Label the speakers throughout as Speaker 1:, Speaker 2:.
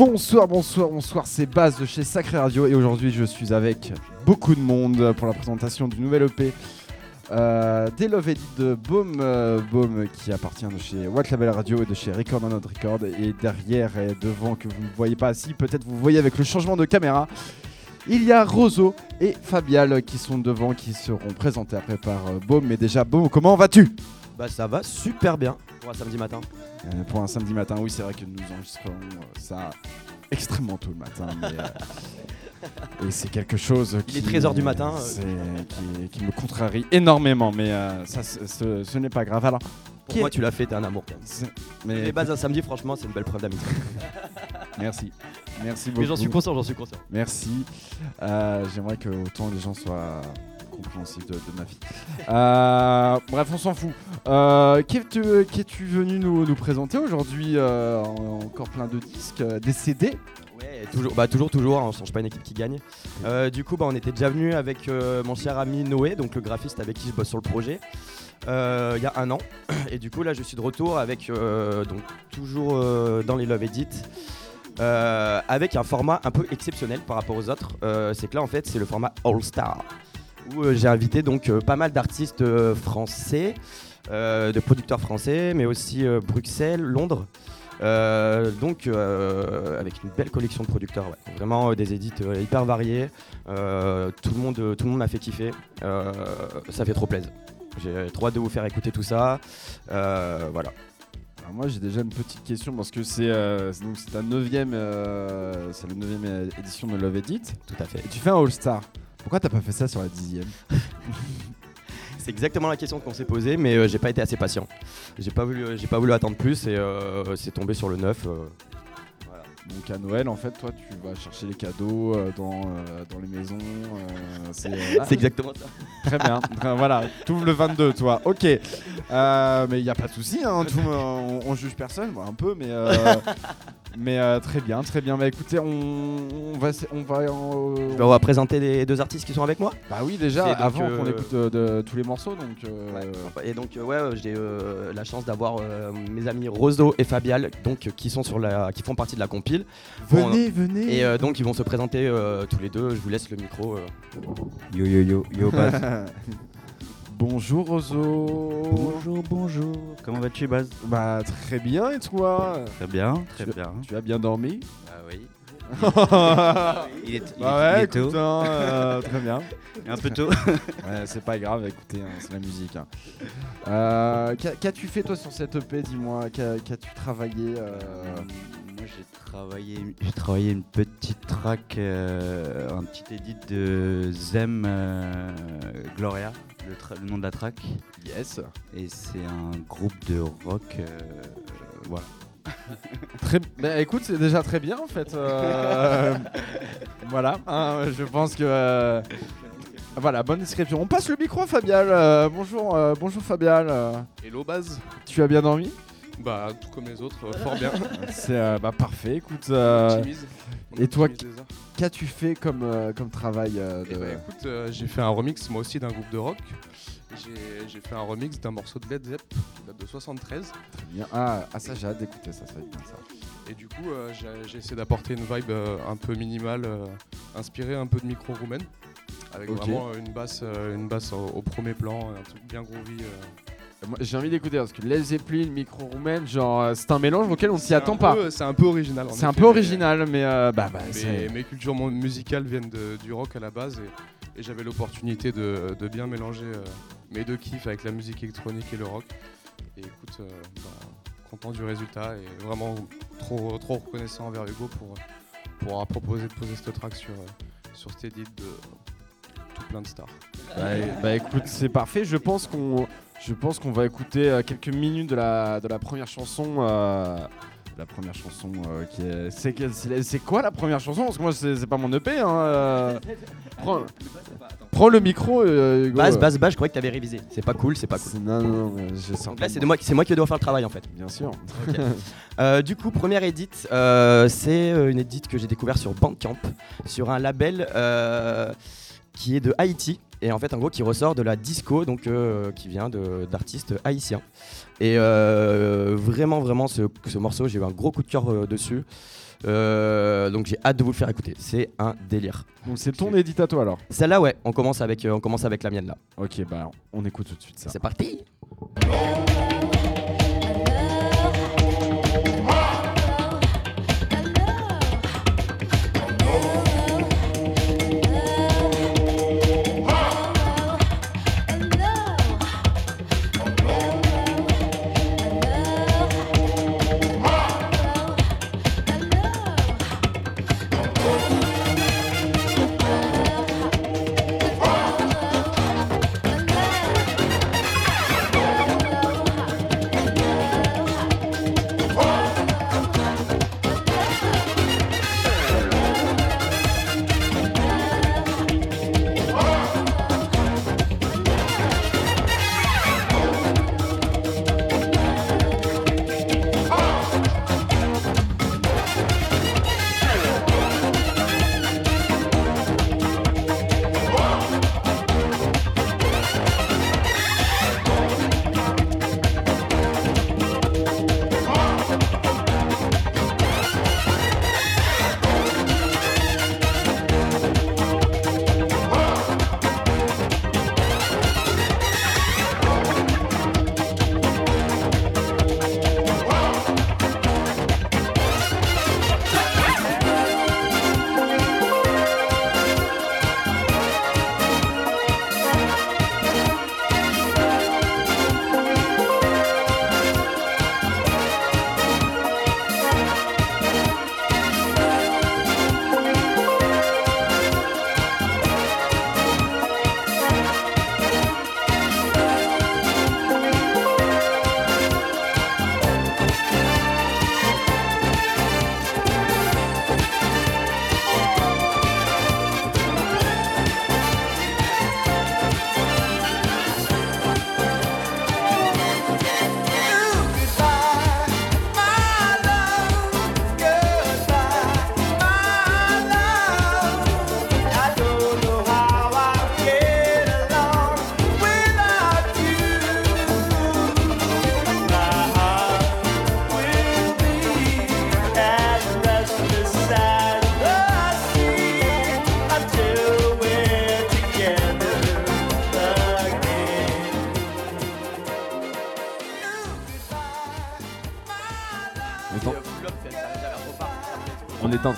Speaker 1: Bonsoir, bonsoir, bonsoir, c'est Baz de chez Sacré Radio et aujourd'hui je suis avec beaucoup de monde pour la présentation du nouvel EP euh, des Love de Baume, euh, Baume qui appartient de chez What Label Radio et de chez Record on Record. Et derrière et devant que vous ne voyez pas si peut-être vous voyez avec le changement de caméra il y a Roseau et Fabial qui sont devant qui seront présentés après par euh, Baume. Mais déjà Baume comment vas-tu?
Speaker 2: Bah ça va super bien pour un samedi matin.
Speaker 1: Euh, pour un samedi matin, oui, c'est vrai que nous enregistrons euh, ça extrêmement tôt le matin. mais, euh, et c'est quelque chose
Speaker 2: Il
Speaker 1: qui,
Speaker 2: est 13 heures du matin,
Speaker 1: qui, qui me contrarie énormément, mais ça, ce, n'est pas grave. Alors,
Speaker 2: Pour moi
Speaker 1: est-
Speaker 2: tu l'as fait, t'es un amour. Mais les bases un samedi franchement c'est une belle preuve d'amitié.
Speaker 1: merci, merci beaucoup.
Speaker 2: Mais j'en suis conscient, j'en suis conscient.
Speaker 1: Merci. Euh, J'aimerais que autant les gens soient de, de ma vie. Euh, bref, on s'en fout. Euh, Qu'es-tu venu nous, présenter aujourd'hui euh, en- Encore plein de disques, euh, des CD
Speaker 2: Ouais, toujours, bah toujours, toujours, hein, on change pas une équipe qui gagne. Du coup, bah, on était déjà venu avec mon cher ami Noé, donc le graphiste avec qui je bosse sur le projet, il y a un an. Et du coup, là, je suis de retour avec, donc toujours dans les Love Edit, avec un format un peu exceptionnel par rapport aux autres. C'est que là, en fait, c'est le format All Star, où euh, j'ai invité donc euh, pas mal d'artistes euh, français, de producteurs français, mais aussi Bruxelles, Londres. Euh, donc euh, avec une belle collection de producteurs, ouais. vraiment euh, des édits hyper variés. Tout le monde, tout le monde m'a fait kiffer. Ça fait trop plaisir. J'ai trop hâte de vous faire écouter tout ça. Voilà.
Speaker 1: Alors moi j'ai déjà une petite question parce que c'est donc c'est ta neuvième, c'est la neuvième édition de Love Edit.
Speaker 2: Tout à fait.
Speaker 1: Et tu fais un All Star. Pourquoi t'as pas fait ça sur la dixième
Speaker 2: C'est exactement la question qu'on s'est posée, mais euh, j'ai pas été assez patient. J'ai pas voulu, voulu attendre plus et euh, c'est tombé sur le 9.
Speaker 1: Donc à Noël en fait toi tu vas chercher les cadeaux euh, dans, euh, dans les maisons. euh, c'est ah,
Speaker 2: exactement ça.
Speaker 1: très bien. Voilà, tu le 22 toi. Ok. Mais il y a pas de souci. Hein, on, on juge personne, moi, un peu, mais mais très bien, très bien. Bah écoutez, on, on va on va en-
Speaker 2: Bah, on va présenter les deux artistes qui sont avec moi.
Speaker 1: Bah oui déjà avant qu'on écoute de, tous les morceaux donc.
Speaker 2: Et donc ouais, j'ai la chance d'avoir mes amis Roseau et Fabial, donc qui sont sur la, qui font partie de la compile.
Speaker 1: Venez, venez.
Speaker 2: Et euh, donc ils vont se présenter euh, tous les deux. Je vous laisse le micro. euh.
Speaker 3: Yo yo yo yo Baz.
Speaker 1: Bonjour Rozo.
Speaker 3: bonjour bonjour. Comment vas-tu Baz?
Speaker 1: Bah très bien et toi?
Speaker 3: Très bien, très
Speaker 1: Tu-
Speaker 3: bien.
Speaker 1: Tu as bien dormi?
Speaker 3: Ah oui.
Speaker 1: Bah
Speaker 3: Il est, il est- il
Speaker 1: ouais,
Speaker 3: est tôt.
Speaker 1: écoute, hein, euh, très bien.
Speaker 3: Un peu tôt.
Speaker 1: Ouais, c'est pas grave, écoutez, hein, c'est la musique. hein. Euh, qu'a- Qu'as-tu fait toi sur cette EP Dis-moi, Qu'a- qu'as-tu travaillé euh,
Speaker 3: Moi j'ai travaillé, j'ai travaillé une petite track, euh, un petit edit de Zem euh, Gloria, le, nom de la track.
Speaker 1: Yes.
Speaker 3: Et c'est un groupe de rock. euh, voilà.
Speaker 1: Très, bah, écoute, c'est déjà très bien en fait. euh, voilà, hein, je pense que. euh, voilà, bonne description. On passe le micro à Fabial. euh, bonjour, euh, bonjour Fabial.
Speaker 4: Hello Baz
Speaker 1: tu as bien dormi?
Speaker 4: Bah tout comme les autres, euh, fort bien.
Speaker 1: C'est euh, bah, parfait. Écoute, euh,
Speaker 4: Optimise. On
Speaker 1: et toi,
Speaker 4: optimise les heures.
Speaker 1: qu'as-tu fait comme, euh, comme travail euh,
Speaker 4: Eh
Speaker 1: de...
Speaker 4: bah, écoute, euh, j'ai fait un remix moi aussi d'un groupe de rock. J'ai j'ai fait un remix d'un morceau de Led Zepp qui date de 73.
Speaker 1: Bien. Ah, ah, ça j'ai hâte d'écouter ça, ça va être bien ça.
Speaker 4: Et du coup, euh, j'ai j'ai essayé d'apporter une vibe euh, un peu minimale, euh, inspirée un peu de micro roumaine, avec
Speaker 1: Ok.
Speaker 4: vraiment euh, une basse, euh, une basse au, au premier plan, un truc bien groovy. euh.
Speaker 1: Euh, J'ai envie d'écouter parce que Led Zeppelin, micro roumaine, genre euh, c'est un mélange auquel on s'y attend pas.
Speaker 4: C'est un peu original. en
Speaker 1: C'est un peu original, mais euh, bah, bah,
Speaker 4: Mais
Speaker 1: c'est-
Speaker 4: mes cultures musicales viennent de- du rock à la base et, et j'avais l'opportunité de, de bien mélanger euh, mes deux kiffs avec la musique électronique et le rock. Et écoute, euh, bah, content du résultat et vraiment trop, trop reconnaissant envers Hugo pour, pour avoir proposé de poser cette track sur, euh, sur cet edit de tout plein de stars.
Speaker 1: Bah, bah, écoute, c'est parfait. Je pense qu'on, je pense qu'on va écouter euh, quelques minutes de la, de la première chanson. euh, la première chanson euh, qui est, c'est, quoi la première chanson? Parce que moi c'est, c'est pas mon EP. Hein, prends, prends le micro. Hugo.
Speaker 2: Base, base, base. Je croyais que t'avais révisé. C'est pas cool, c'est pas cool.
Speaker 1: C'est- Non, non, non, j'ai sorti.
Speaker 2: Donc là, c'est de moi, c'est moi qui dois faire le travail en fait.
Speaker 1: Bien sûr.
Speaker 2: Du coup, première edit, euh, c'est une edit que j'ai découvert sur Bandcamp, sur un label euh, qui est de Haïti. Et en fait, en gros, qui ressort de la disco, donc euh, qui vient d'artistes haïtiens. Et euh, vraiment, vraiment, ce, ce morceau, j'ai eu un gros coup de cœur euh, dessus. Donc j'ai hâte de vous le faire écouter. C'est un délire.
Speaker 1: Donc c'est ton édit à toi alors.
Speaker 2: Celle-là, ouais, on commence avec, on commence avec la mienne là.
Speaker 1: Ok, bah on écoute tout de suite ça.
Speaker 2: C'est parti.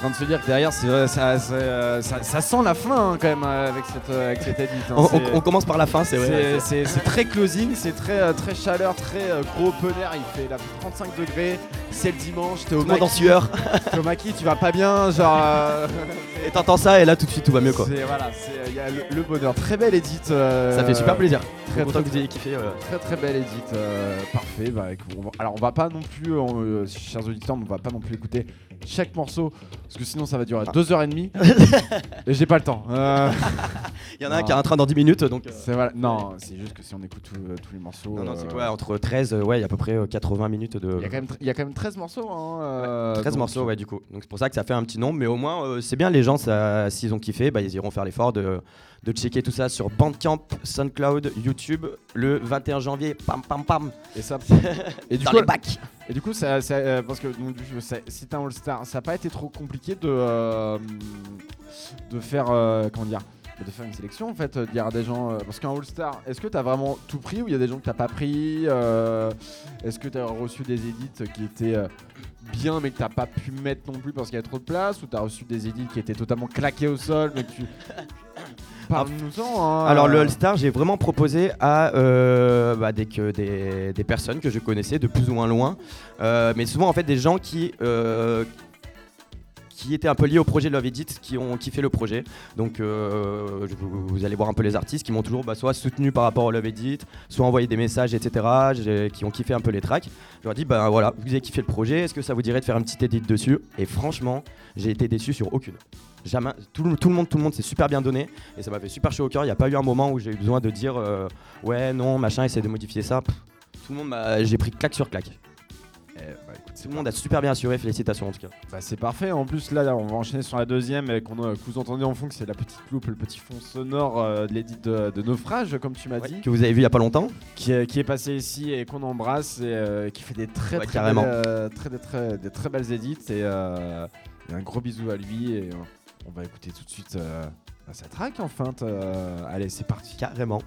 Speaker 1: Train de se dire que derrière, ça, ça, euh, ça- ça sent la fin hein, quand même euh, avec cette, euh, avec cette edit. hein.
Speaker 2: On, on-
Speaker 1: C'est-
Speaker 2: on commence par la fin, c'est vrai.
Speaker 1: c'est- très closing, c'est très, très chaleur, très gros open air. Il fait la 35 degrés, c'est le dimanche, t'es au
Speaker 2: monde en
Speaker 1: maquis,
Speaker 2: sueur.
Speaker 1: t'es au maquis, tu vas pas bien, genre. euh,
Speaker 2: Et t'entends ça et là tout de suite tout va mieux quoi.
Speaker 1: voilà, c'est- il y a le, le bonheur. Très belle edit. euh,
Speaker 2: Ça fait super plaisir.
Speaker 1: Très, très,
Speaker 2: kiffé.
Speaker 1: Très très belle edit, euh, parfait. Bah, écoute, on va- alors on va pas non plus, euh, chers auditeurs, on va pas non plus écouter chaque morceau parce que sinon ça va durer 2h30 et j'ai pas le temps. Euh,
Speaker 2: Il y en a un qui a un train dans 10 minutes donc. euh,
Speaker 1: c'est voilà. Non, c'est juste que si on écoute tout- tous les morceaux.
Speaker 2: Non, non, c'est
Speaker 1: euh,
Speaker 2: quoi Entre 13, euh, ouais, il y a à peu près euh, 80 minutes de.
Speaker 1: Il y, a quand même, y a quand même 13 morceaux. Hein, euh,
Speaker 2: 13
Speaker 1: donc-
Speaker 2: morceaux, ouais, du coup. Donc c'est pour ça que ça fait un petit nombre, mais au moins, euh, c'est bien, les gens, s'ils ont kiffé, bah, ils iront faire l'effort de, de checker tout ça sur Bandcamp, SoundCloud, YouTube, le 21 janvier, pam pam pam,
Speaker 1: Et ça. et du
Speaker 2: dans
Speaker 1: coup,
Speaker 2: les bacs.
Speaker 1: et du coup, ça, ça, euh, parce que donc, ça- c'est un All Star. Ça a pas été trop compliqué de euh, de faire euh, comment dire de faire une sélection en fait, de dire à des gens euh, parce qu'un All Star, est-ce que t'as vraiment tout pris ou il y a des gens que t'as pas pris Est-ce que t'as reçu des edits qui étaient bien mais que t'as pas pu mettre non plus parce qu'il y a trop de place ou t'as reçu des edits qui étaient totalement claqués au sol mais que tu Hein.
Speaker 2: Alors le All-Star, j'ai vraiment proposé à euh, bah, des, personnes que je connaissais de plus ou moins loin, Euh, mais souvent en fait des gens qui euh, qui étaient un peu liés au projet Love Edit, qui ont kiffé le projet. Donc vous, allez voir un peu les artistes qui m'ont toujours bah, soit soutenu par rapport au Love Edit, soit envoyé des messages, etc. Qui ont kiffé un peu les tracks. Je leur ai dit, bah voilà, vous avez kiffé le projet, est-ce que ça vous dirait de faire un petit edit dessus? Et franchement, j'ai été déçu sur aucune. Jamais, tout, le- tout le monde, tout le monde s'est super bien donné et ça m'a fait super chaud au cœur. Il n'y a pas eu un moment où j'ai eu besoin de dire euh, ouais, non, machin, essaie de modifier ça. Pff, tout le monde m'a, j'ai pris claque sur claque.
Speaker 1: Eh bah, écoute,
Speaker 5: Tout le monde a super bien assuré, félicitations en tout cas.
Speaker 1: Bah, c'est parfait. En plus, là, on va enchaîner sur la deuxième et qu'on a- que vous entendez en fond, que c'est la petite loupe, le petit fond sonore euh, de l'édit de, de Naufrage, comme tu m'as
Speaker 5: Ouais,
Speaker 1: dit,
Speaker 5: que vous avez vu il y a pas longtemps.
Speaker 1: qui, est, qui est passé ici et qu'on embrasse et euh, qui fait des très
Speaker 5: Ouais,
Speaker 1: très,
Speaker 5: carrément.
Speaker 1: belles, euh, très, des très, des très belles édits. Et, euh, et un gros bisou à lui. Et euh, on va écouter tout de suite euh, bah, sa track enfin. euh, allez, c'est parti.
Speaker 5: Carrément.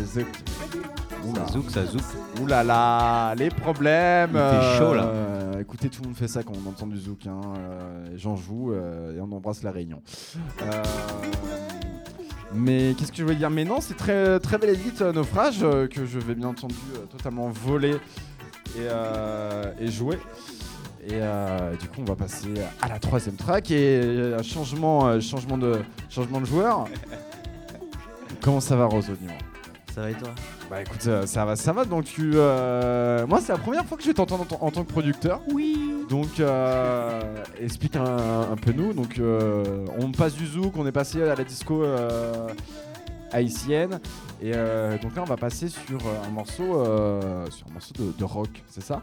Speaker 1: Zouk. Oula.
Speaker 3: Ça zouk, ça zouk.
Speaker 1: Ouh là là, les problèmes.
Speaker 3: Chaud, là.
Speaker 1: euh, écoutez, tout le monde fait ça quand on entend du zouk. Hein. euh, J'en joue euh, et on embrasse la réunion. Mais qu'est-ce que je voulais dire? Mais non, c'est très très belle édite naufrage que je vais bien entendu totalement voler et, et jouer. Et euh, du coup, on va passer à la troisième track et euh, un changement, euh, changement de changement de joueur. Comment ça va, Rose,
Speaker 3: Ça va et toi
Speaker 1: bah écoute, euh, ça va, ça va. Donc tu, euh, moi c'est la première fois que je vais t'entendre en, tant- en tant que producteur. Oui. Donc euh, explique un, un peu nous. Donc euh, on passe du zouk, on est passé à la disco euh, haïtienne, et euh, donc là on va passer sur euh, un morceau, euh, sur un morceau de, de rock, c'est ça?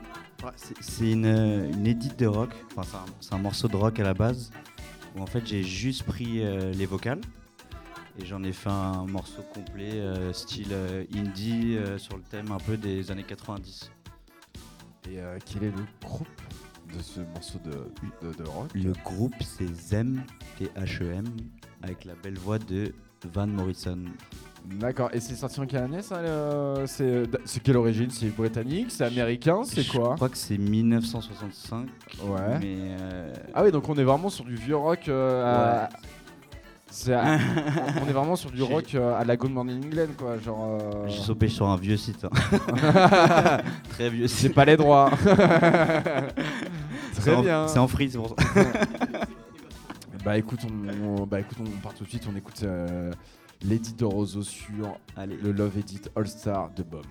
Speaker 3: C'est- C'est une, une edit de rock. Enfin, c'est un, morceau de rock à la base. Où en fait, j'ai juste pris euh, les vocales. Et j'en ai fait un morceau complet, euh, style euh, indie, euh, sur le thème un peu des années 90.
Speaker 1: Et quel est le groupe de ce morceau de, de, de rock?
Speaker 3: Le groupe, c'est Zem, T-H-E-M, avec la belle voix de Van Morrison.
Speaker 1: D'accord. Et c'est sorti en quelle année ça le- C'est c'est quelle origine? C'est britannique? C'est américain? C'est
Speaker 3: Je
Speaker 1: quoi?
Speaker 3: crois que c'est 1965.
Speaker 1: Ouais.
Speaker 3: Mais euh,
Speaker 1: Ah oui, donc on est vraiment sur du vieux rock. euh,
Speaker 3: Ouais.
Speaker 1: on est vraiment sur du rock euh, à la Good Morning England, quoi. Genre. euh,
Speaker 3: j'ai sauté sur un vieux site. hein. Très vieux
Speaker 1: C'est
Speaker 3: site.
Speaker 1: pas les droits.
Speaker 3: C'est
Speaker 1: Très
Speaker 3: en-
Speaker 1: bien.
Speaker 3: C'est en free, c'est pour ça.
Speaker 1: Bah écoute, on, on- bah écoute, on part tout de suite. On écoute euh, Lady de Roseau sur
Speaker 3: Allez.
Speaker 1: le Love Edit All Star de Bob.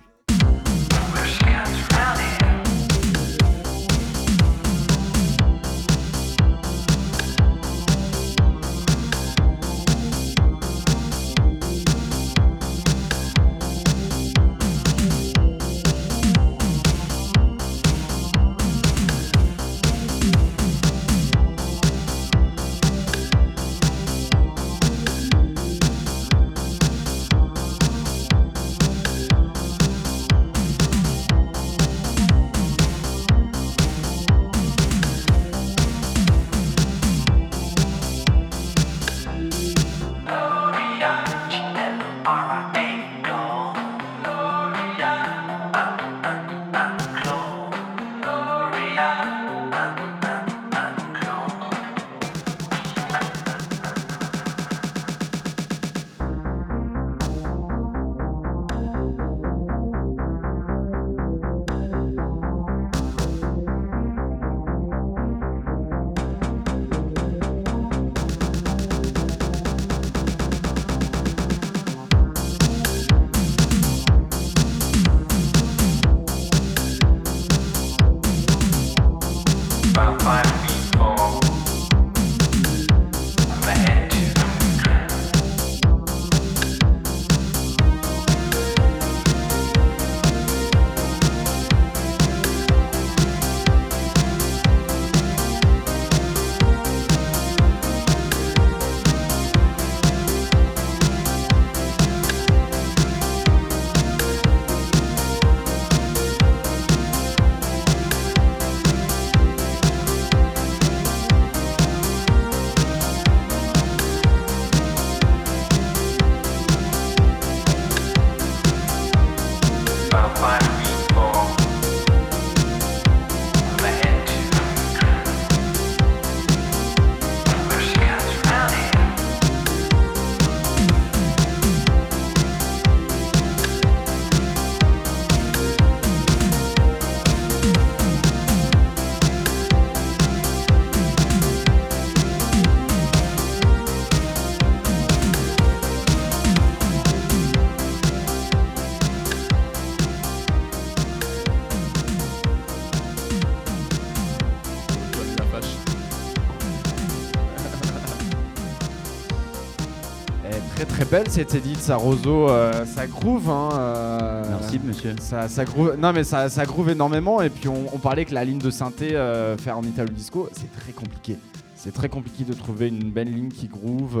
Speaker 1: Belle cette edit, ça roseau, euh, ça groove. Hein, euh,
Speaker 3: Merci, monsieur.
Speaker 1: Ça, ça groove, non mais ça, ça groove énormément et puis on, on parlait que la ligne de synthé euh, faire en Italo Disco c'est très compliqué. C'est très compliqué de trouver une belle ligne qui groove.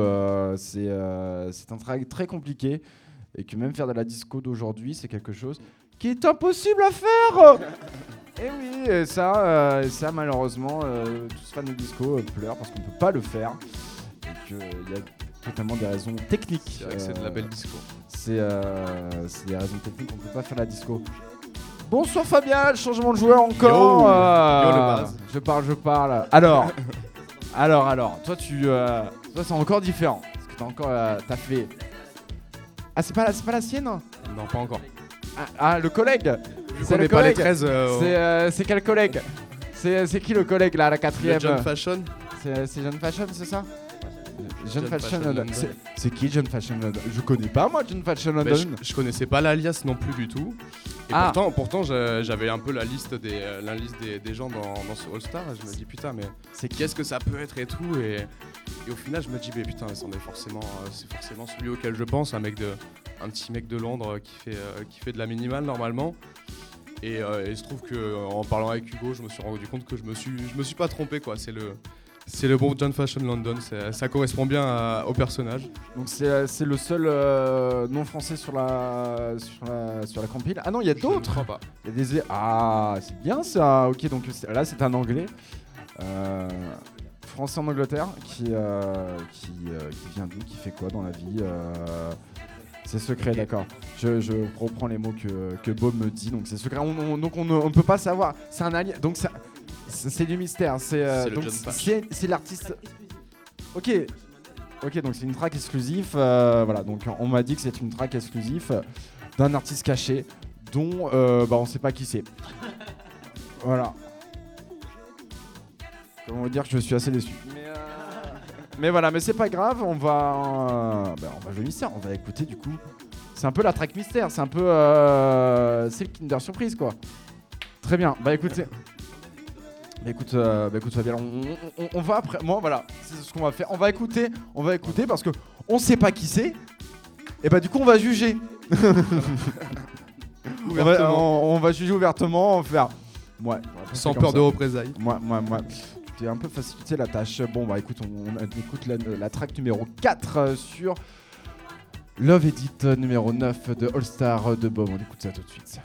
Speaker 1: c'est un travail très compliqué et que même faire de la disco d'aujourd'hui c'est quelque chose qui est impossible à faire. et oui, et ça, et ça malheureusement tous fans de disco pleurent parce qu'on peut pas le faire et y a totalement des raisons techniques.
Speaker 4: C'est vrai que c'est de la
Speaker 1: euh,
Speaker 4: belle disco.
Speaker 1: c'est euh, c'est des raisons techniques, on peut pas faire la disco. Bonsoir Fabien, changement de joueur encore.
Speaker 4: Yo.
Speaker 1: euh,
Speaker 4: Yo, le base.
Speaker 1: Je parle, je parle. Alors, alors, alors, toi tu, toi c'est encore différent. Parce que t'as encore, t'as fait. Ah c'est pas, la- c'est pas la sienne?
Speaker 4: Non, pas encore.
Speaker 1: ah, ah, le collègue.
Speaker 4: Je
Speaker 1: C'est le
Speaker 4: connais pas les
Speaker 1: collègue.
Speaker 4: 13. euh,
Speaker 1: C'est, euh, c'est quel collègue? C'est, c'est qui le collègue là, la
Speaker 4: le
Speaker 1: quatrième?
Speaker 4: John Fashion.
Speaker 1: C'est, c'est John Fashion, c'est ça? John, Fashion, London.
Speaker 4: London.
Speaker 1: C'est, qui John Fashion London? Je connais pas moi John Fashion London.
Speaker 4: Mais je, je connaissais pas l'alias non plus du tout. Et
Speaker 1: Ah.
Speaker 4: pourtant, pourtant j'a- j'avais un peu la liste des, euh, la liste des, des gens dans, dans ce All-Star. et Je me dis putain, mais
Speaker 1: C'est qui?
Speaker 4: qu'est-ce que ça peut être et tout. Et, et au final, je me dis, mais putain, c'en est forcément, euh, c'est forcément celui auquel je pense, un mec de, un petit mec de Londres qui fait, euh, qui fait de la minimale normalement. Et, euh, et se trouve que en parlant avec Hugo, je me suis rendu compte que je me suis, je me suis pas trompé quoi. C'est le, c'est le bon John Fashion London. Ça correspond bien à- au personnage.
Speaker 1: Donc c'est euh, c'est le seul euh, nom français sur la sur la sur la compile. Ah non, il y a d'autres. Il y a des ah c'est bien ça. Ok donc là c'est un anglais euh, français en Angleterre qui euh, qui, qui vient d'où, qui fait quoi dans la vie. c'est secret, d'accord. Je, je reprends les mots que, que Bob me dit. Donc c'est secret. On, on- donc on ne peut pas savoir. C'est un alien. Donc ça- c'est du mystère. C'est euh, donc c'est l'artiste. Ok. Ok, donc c'est une track exclusive. euh, voilà, donc on m'a dit que c'est une track exclusive d'un artiste caché dont euh, bah, on sait pas qui c'est. Voilà. Comment vous dire que je suis assez déçu. Mais, euh, mais voilà, mais c'est pas grave, on va, euh, bah, on va jouer mystère, on va écouter du coup. C'est un peu la track mystère, c'est un peu, euh, c'est le Kinder Surprise quoi. Très bien, bah écoutez. Bah écoute, euh, bah écoute Fabien, on, on- on va après, moi voilà, c'est ce qu'on va faire. On va écouter, on va écouter parce que on sait pas qui c'est. Et bah du coup on va juger. on, va, on- juger ouvertement, on va faire. Ouais.
Speaker 4: Sans peur
Speaker 1: ça.
Speaker 4: de représailles.
Speaker 1: Moi, moi, moi. T'es un peu facilité la tâche. Bon, bah écoute, on, on écoute la, la track numéro 4 euh, sur Love Edit euh, numéro 9 de All Star de Bob. On écoute ça tout de suite.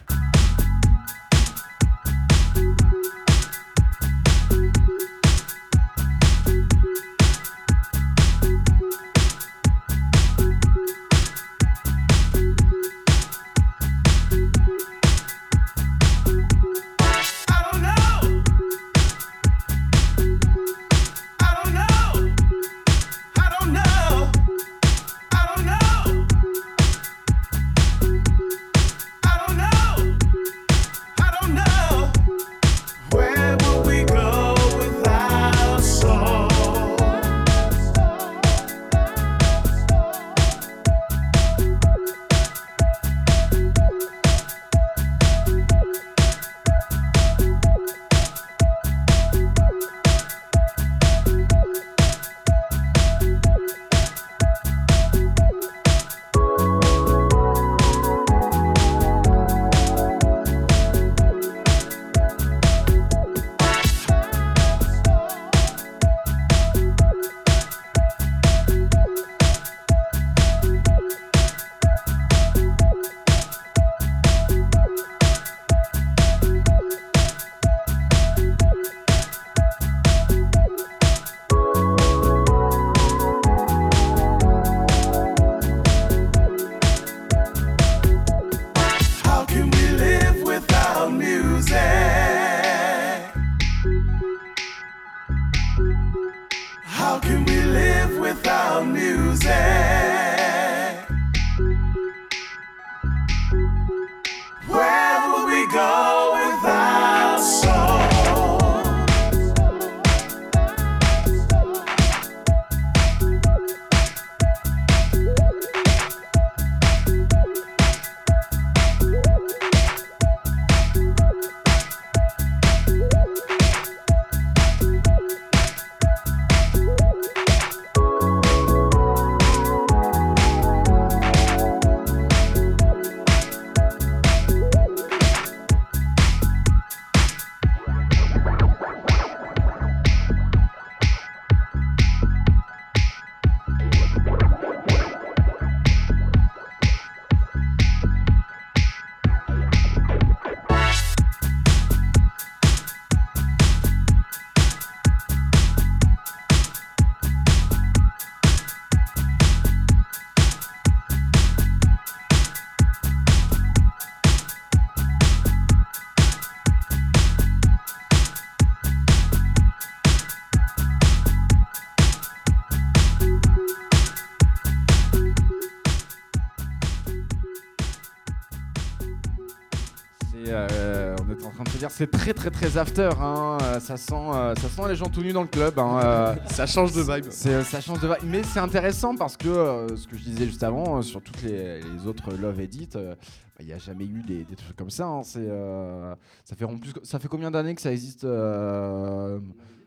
Speaker 1: C'est très très très after. Hein, euh, ça sent, euh, ça sent les gens tout nus dans le club. hein, euh,
Speaker 4: Ça change de vibe.
Speaker 1: c'est, ça change de vibe. Mais c'est intéressant parce que euh, ce que je disais juste avant, euh, sur toutes les, les autres Love Edit, euh, bah, il n'y a jamais eu des, des trucs comme ça. hein, c'est, euh, ça, fait, plus, ça fait combien d'années que ça existe euh,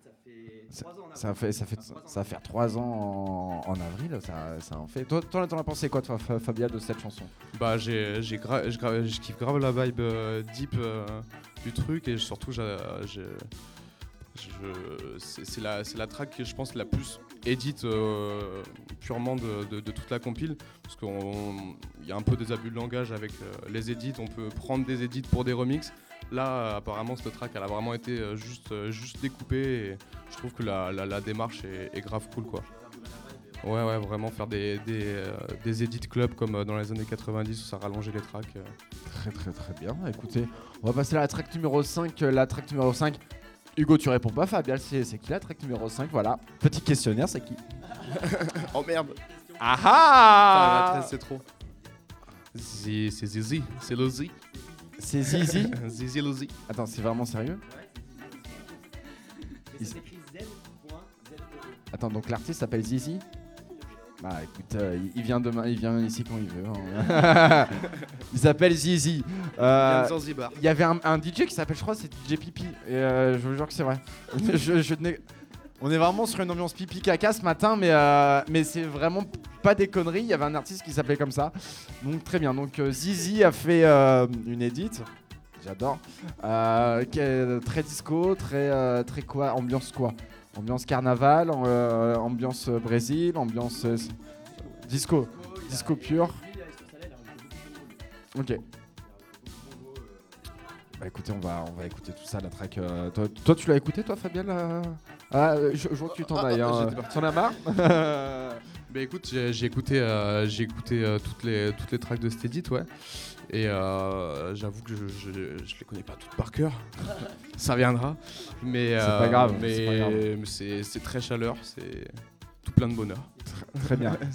Speaker 1: ça fait, ça fait, ça va faire trois ans en, avril, ça, ça en fait. Toi, toi, t'en as pensé quoi, toi, Fa- Fabia, de cette chanson?
Speaker 4: Bah j'ai, j'ai je, kiffe grave la vibe euh, deep euh, du truc et surtout c'est, la, c'est la track que je pense la plus edit euh, purement de, de- toute la compile parce qu'il y a un peu des abus de langage avec les edits, on peut prendre des edits pour des remixes. Là apparemment cette track elle a vraiment été euh, juste, euh, juste découpée et je trouve que la, la- la démarche est, est grave cool quoi. Ouais ouais vraiment faire des, des, euh, des edits club comme dans les années 90 où ça rallongeait les tracks.
Speaker 1: Très très très bien. Écoutez, on va passer à la track numéro 5. euh, La track numéro 5. Hugo, tu réponds pas, Fabien, c'est qui la track numéro 5 Voilà. Petit questionnaire, c'est qui?
Speaker 4: Oh merde
Speaker 1: Ah ah
Speaker 4: la 13, c'est trop. C'est Zizi, c'est le Z.
Speaker 1: C'est Zizi.
Speaker 4: Zizi le Z.
Speaker 1: Attends, c'est vraiment sérieux Il- Attends, donc l'artiste s'appelle Zizi Bah écoute, euh, il- il vient demain, il vient ici quand il veut. hein. il s'appelle Zizi. Euh,
Speaker 4: Yann Zanzibar.
Speaker 1: Il y avait un, un DJ qui s'appelle, je crois, c'est DJ Pipi. Et euh, je vous jure que c'est vrai. Je- je n'ai- on est vraiment sur une ambiance pipi caca ce matin, mais, euh, mais c'est vraiment pas des conneries. Il y avait un artiste qui s'appelait comme ça. Donc très bien. Donc euh, Zizi a fait euh, une edit. J'adore. Très disco, très, très quoi Ambiance quoi? Ambiance carnaval, ambiance Brésil, ambiance disco. Disco pur. Ok. Bah écoutez, on va, on va écouter tout ça, la track. euh, toi, toi, tu l'as écouté, toi, Fabien Ah, euh, je, je vois que tu t'en
Speaker 4: Ah,
Speaker 1: ailles. hein.
Speaker 4: j'étais parti.
Speaker 1: T'en as marre?
Speaker 4: Bah écoute, j'ai j'ai écouté, euh, j'ai écouté euh, toutes, les, toutes les tracks de Steady, ouais. Et euh, j'avoue que je, je, je les connais pas toutes par cœur. Ça viendra. Mais
Speaker 1: C'est pas grave,
Speaker 4: Mais
Speaker 1: c'est pas grave.
Speaker 4: mais c'est c'est très chaleur, c'est tout plein de bonheur.
Speaker 1: Très bien.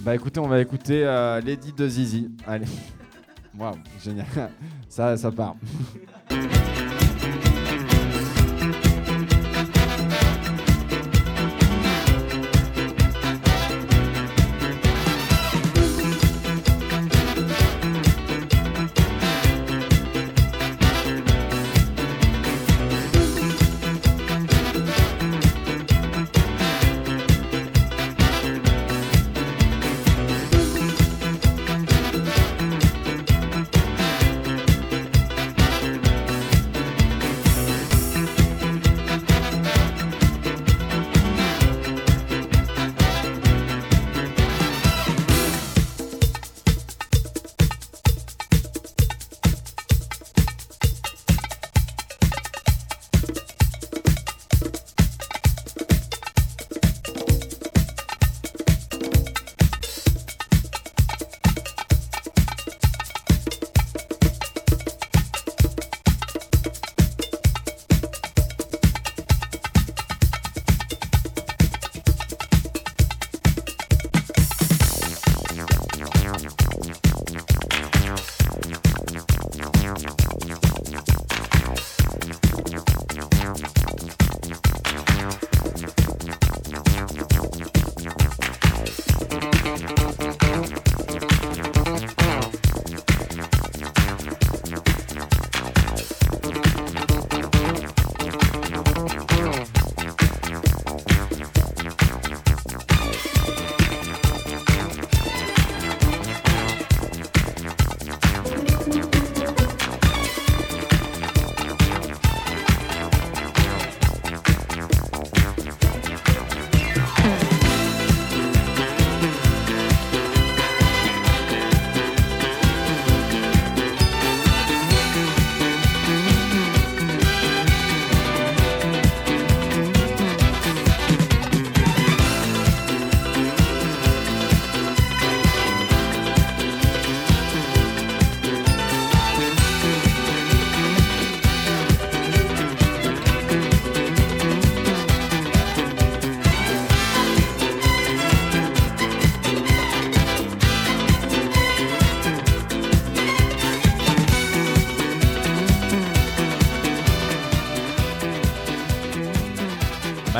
Speaker 1: Bah écoutez, on va écouter euh, Lady de Zizi. Allez. Waouh, génial. Ça, ça part.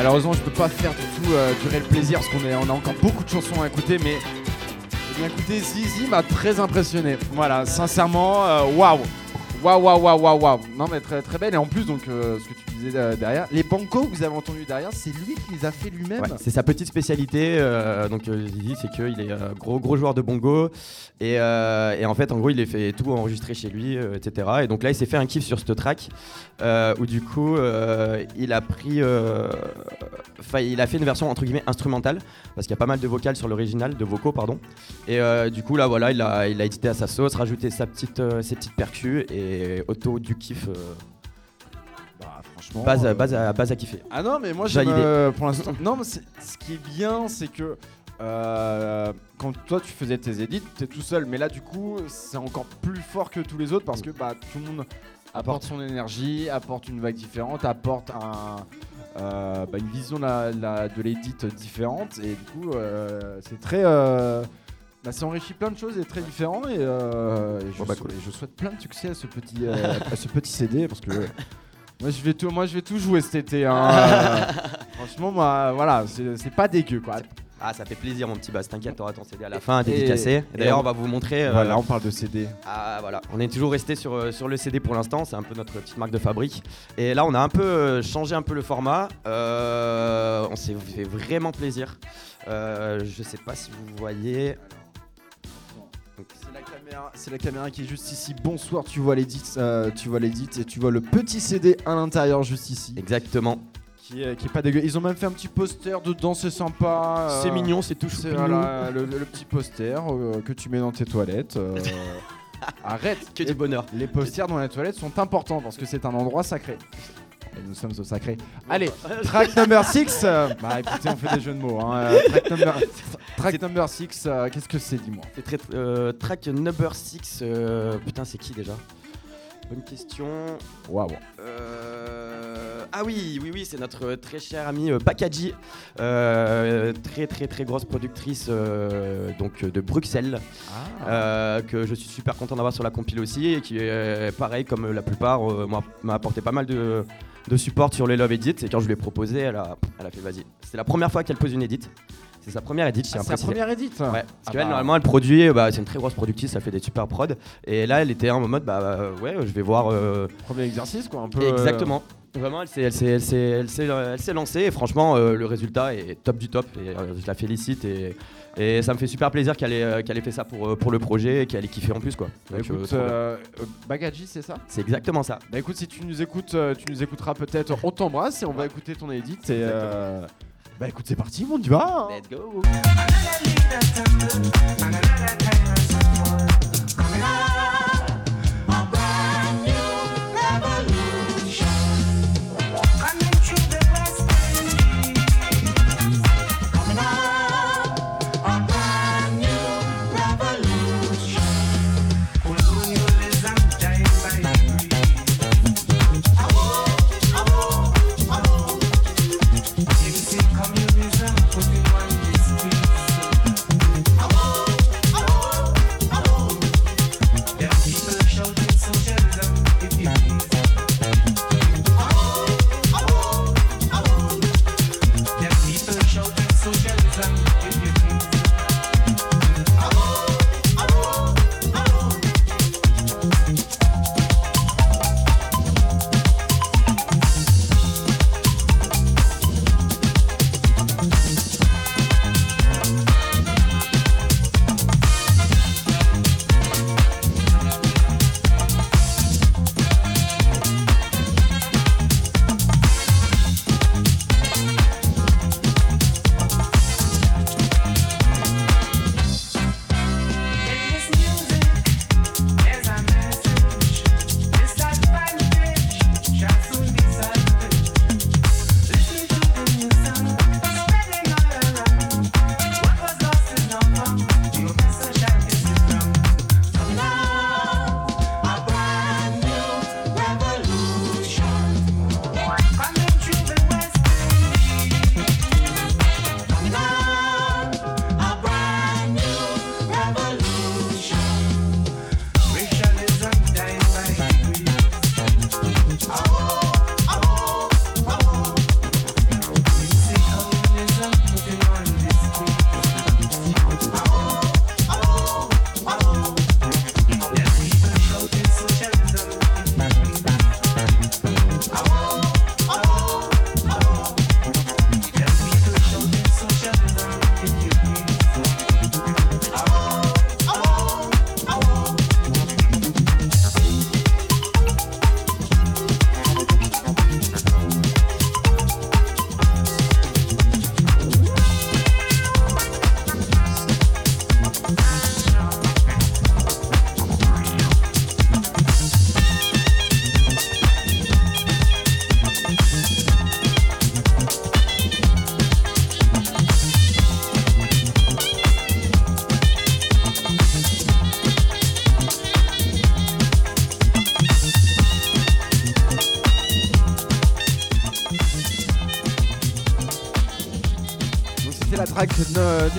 Speaker 1: Malheureusement, je peux pas faire du tout euh, durer le plaisir parce qu'on a encore beaucoup de chansons à écouter, mais bien écoutez, Zizi m'a très impressionné. Voilà, sincèrement, euh, waouh, waouh, waouh, waouh, waouh, waouh. Non mais très très belle et en plus donc euh, ce que tu disais euh, derrière, les bancos que vous avez entendus derrière, c'est lui qui les a fait lui-même.
Speaker 2: C'est sa petite spécialité. donc, Zizi, c'est qu'il est gros, gros joueur de bongo. Et, et en fait, en gros, il est fait tout enregistrer chez lui, etc. Et donc là, il s'est fait un kiff sur ce track où du coup, il a pris. Il a fait une version entre guillemets instrumentale parce qu'il y a pas mal de vocales sur l'original, de vocaux, pardon. Et euh, du coup, là, voilà, il a, il a édité à sa sauce, rajouté sa petite, euh, ses petites percus et auto du kiff. euh,
Speaker 1: Bah, franchement.
Speaker 2: base, base, à, base à kiffer.
Speaker 1: Ah non, mais moi j'aime euh, pour l'instant. Non, mais ce qui est bien, c'est que euh, quand toi tu faisais tes edits, t'es tout seul. Mais là, du coup, c'est encore plus fort que tous les autres parce que bah, tout le monde apporte son énergie, apporte une vague différente, apporte un, euh, bah, une vision de la- la- de l'édit différente. Et du coup, euh, c'est très. euh, bah, ça enrichit plein de choses et très différent et, euh, et je,
Speaker 2: Bon, bah,
Speaker 1: sou-
Speaker 2: cool.
Speaker 1: et je souhaite plein de succès à ce petit, euh, à ce petit CD parce que moi je vais tout, moi je vais tout jouer cet été. hein. Franchement, moi, voilà, c'est pas dégueu quoi.
Speaker 2: Ah, ça fait plaisir, mon petit Bas. T'inquiète, t'auras ton CD à la fin, dédicacé.
Speaker 1: et
Speaker 2: D'ailleurs,
Speaker 1: on-
Speaker 2: va vous montrer. euh,
Speaker 1: Voilà, on parle de CD.
Speaker 2: Ah voilà, on est toujours resté sur, euh, sur le CD pour l'instant, c'est un peu notre petite marque de fabrique. Et là on a un peu euh, changé un peu le format, Euh, on s'est fait vraiment plaisir. Je sais pas si vous voyez.
Speaker 1: C'est la caméra, c'est la caméra qui est juste ici. Bonsoir, tu vois l'édit, euh, tu vois l'édit et tu vois le petit CD à l'intérieur juste ici,
Speaker 2: Exactement.
Speaker 1: Qui est, qui est pas dégueu. Ils ont même fait un petit poster dedans, c'est sympa. euh,
Speaker 2: C'est mignon, c'est tout
Speaker 1: C'est voilà, le, le petit poster euh, que tu mets dans tes toilettes. euh, arrête.
Speaker 2: Que du bonheur.
Speaker 1: les posters dans les toilettes sont importants parce que c'est un endroit sacré. Et nous sommes au sacré. Allez, track number 6. bah écoutez, on fait des jeux de mots. hein. Euh, track number, track number 6, qu'est-ce que c'est, dis-moi?
Speaker 2: C'est euh, track number 6. putain, c'est qui déjà? Bonne question.
Speaker 1: Waouh.
Speaker 2: Euh, Ah oui, oui, oui, c'est notre très cher ami euh, Bakadji, euh, très très très grosse productrice euh, donc de Bruxelles.
Speaker 1: Ah.
Speaker 2: Euh, que je suis super content d'avoir sur la compile aussi et qui est pareil comme la plupart m'a- apporté pas mal de, de support sur les Love Edits et quand je lui ai proposé elle a, elle a fait vas-y c'est la première fois qu'elle pose une edit c'est sa première tiens
Speaker 1: Ah, c'est
Speaker 2: préciser.
Speaker 1: première edit
Speaker 2: Ouais, parce
Speaker 1: Ah
Speaker 2: qu'elle,
Speaker 1: bah.
Speaker 2: normalement, elle produit, bah, c'est une très grosse productrice, ça fait des super prods. Et là, elle était en mode, bah euh, ouais, je vais voir. euh,
Speaker 1: Premier exercice, quoi, un peu. euh,
Speaker 2: Exactement. Vraiment, elle s'est, lancée et franchement, euh, le résultat est top du top. Et euh, je la félicite et, et ça me fait super plaisir qu'elle ait, euh, fait ça pour, euh, pour le projet et qu'elle ait kiffé en plus. Quoi.
Speaker 1: Bah,
Speaker 2: Donc, euh,
Speaker 1: écoute, euh, euh, Bagadji, c'est ça?
Speaker 2: C'est exactement ça.
Speaker 1: Bah écoute, si tu nous écoutes, euh, tu nous écouteras peut-être. On t'embrasse et on va écouter ton edit. Et euh, bah écoute, c'est parti, on y va. hein.
Speaker 2: Let's go.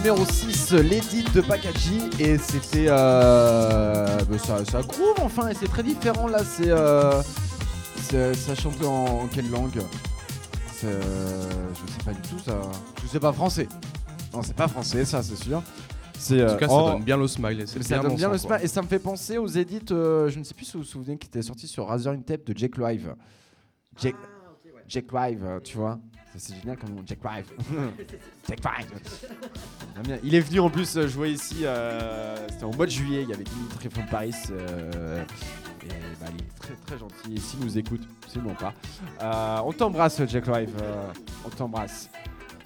Speaker 1: Numéro 6, l'édit de Pakaji. Et c'était. Euh, bah, ça, ça groove enfin, et c'est très différent là. C'est. Euh, ça chante en, en quelle langue? Euh, Je sais pas du tout ça. Je sais pas français. Non, c'est pas français, ça c'est sûr. C'est,
Speaker 4: En
Speaker 1: euh,
Speaker 4: tout cas,
Speaker 1: oh,
Speaker 4: ça donne bien le smile. et
Speaker 1: ça donne
Speaker 4: bon
Speaker 1: bien
Speaker 4: sang,
Speaker 1: le
Speaker 4: quoi.
Speaker 1: spa et ça me fait penser aux édits, euh, je ne sais plus si vous vous souvenez, qui était sorti sur Razer Tape de Jack Live. Jack, Jack Live, euh, tu vois. C'est génial comme nom, Jack Live. Jack bien. Il est venu en plus euh, jouer ici, euh, c'était au mois de juillet, il y avait Dimitri von Paris. euh, et bah, il est très très gentil. Et s'il nous écoute, absolument pas. Euh, on t'embrasse, Jack euh, on t'embrasse.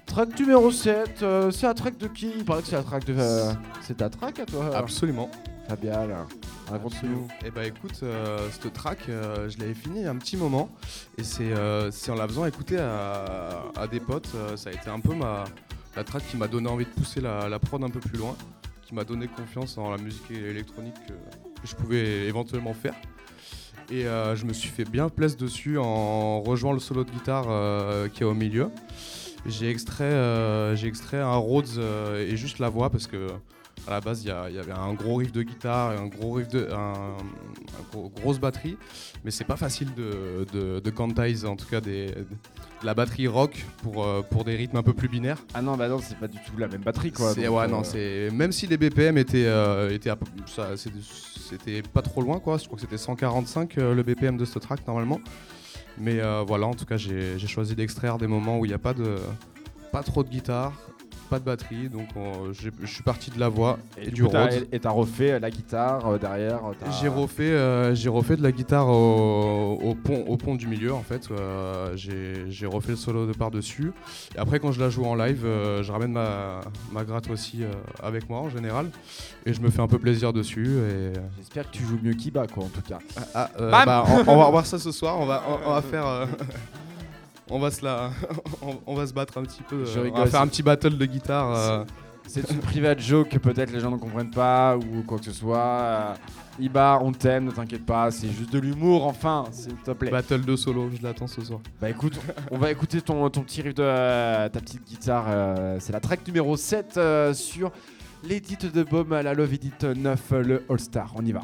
Speaker 1: Track numéro 7, euh, c'est la track de qui? Il paraît que c'est la track de. euh, c'est ta track à toi
Speaker 4: Absolument.
Speaker 1: Fabial, raconte-nous.
Speaker 4: Bah écoute, euh, cette track, euh, je l'avais fini il y a un petit moment et c'est euh, en la faisant écouter à, des potes, ça a été un peu ma, la track qui m'a donné envie de pousser la, la prod un peu plus loin, qui m'a donné confiance en la musique électronique que, je pouvais éventuellement faire. Et je me suis fait bien plaisir dessus en rejoignant le solo de guitare qui est au milieu. J'ai extrait, extrait un Rhodes et juste la voix parce que à la base il y, avait un gros riff de guitare et un gros riff de un, un gros- grosse batterie. Mais c'est pas facile de, de, de quantize en tout cas des, de la batterie rock pour, euh, pour des rythmes un peu plus binaires.
Speaker 1: Ah non, bah non, c'est pas du tout la même batterie quoi.
Speaker 4: c'est ouais
Speaker 1: euh,
Speaker 4: non c'est même si les BPM étaient euh, étaient à ça c'était pas trop loin quoi. Je crois que c'était 145 euh, le BPM de ce track normalement. Mais voilà en tout cas j'ai j'ai choisi d'extraire des moments où il n'y a pas de pas trop de guitare pas de batterie donc euh, je suis parti de la voix
Speaker 1: Et,
Speaker 4: et,
Speaker 1: du
Speaker 4: du
Speaker 1: coup,
Speaker 4: Rhodes
Speaker 1: et t'as refait la guitare euh, derrière. euh,
Speaker 4: j'ai refait, euh, j'ai refait de la guitare au, au pont, au pont du milieu en fait. Euh, j'ai refait le solo de par dessus. Et après quand je la joue en live, euh, je ramène ma, ma gratte aussi euh, avec moi en général. Et je me fais un peu plaisir dessus. Et
Speaker 1: J'espère que tu joues mieux qu'Iba quoi en tout cas.
Speaker 4: ah, euh,
Speaker 1: Bam
Speaker 4: bah, on, on va voir ça ce soir. On va, on, on va faire. euh, On va, se la, on, va se battre un petit peu.
Speaker 1: Je
Speaker 4: euh, on va faire un petit battle de guitare. euh,
Speaker 1: C'est une private joke que peut-être les gens ne comprennent pas ou quoi que ce soit. Euh, Iba, on t'aime, ne t'inquiète pas, c'est juste de l'humour enfin, s'il te plaît. Bah,
Speaker 4: battle de solo, je l'attends ce soir.
Speaker 1: écoute, on va écouter ton, ton petit riff de euh, ta petite guitare. euh, c'est la track numéro 7 euh, sur l'édit de Baume, la Love Edit 9, euh, le All Star. On y va.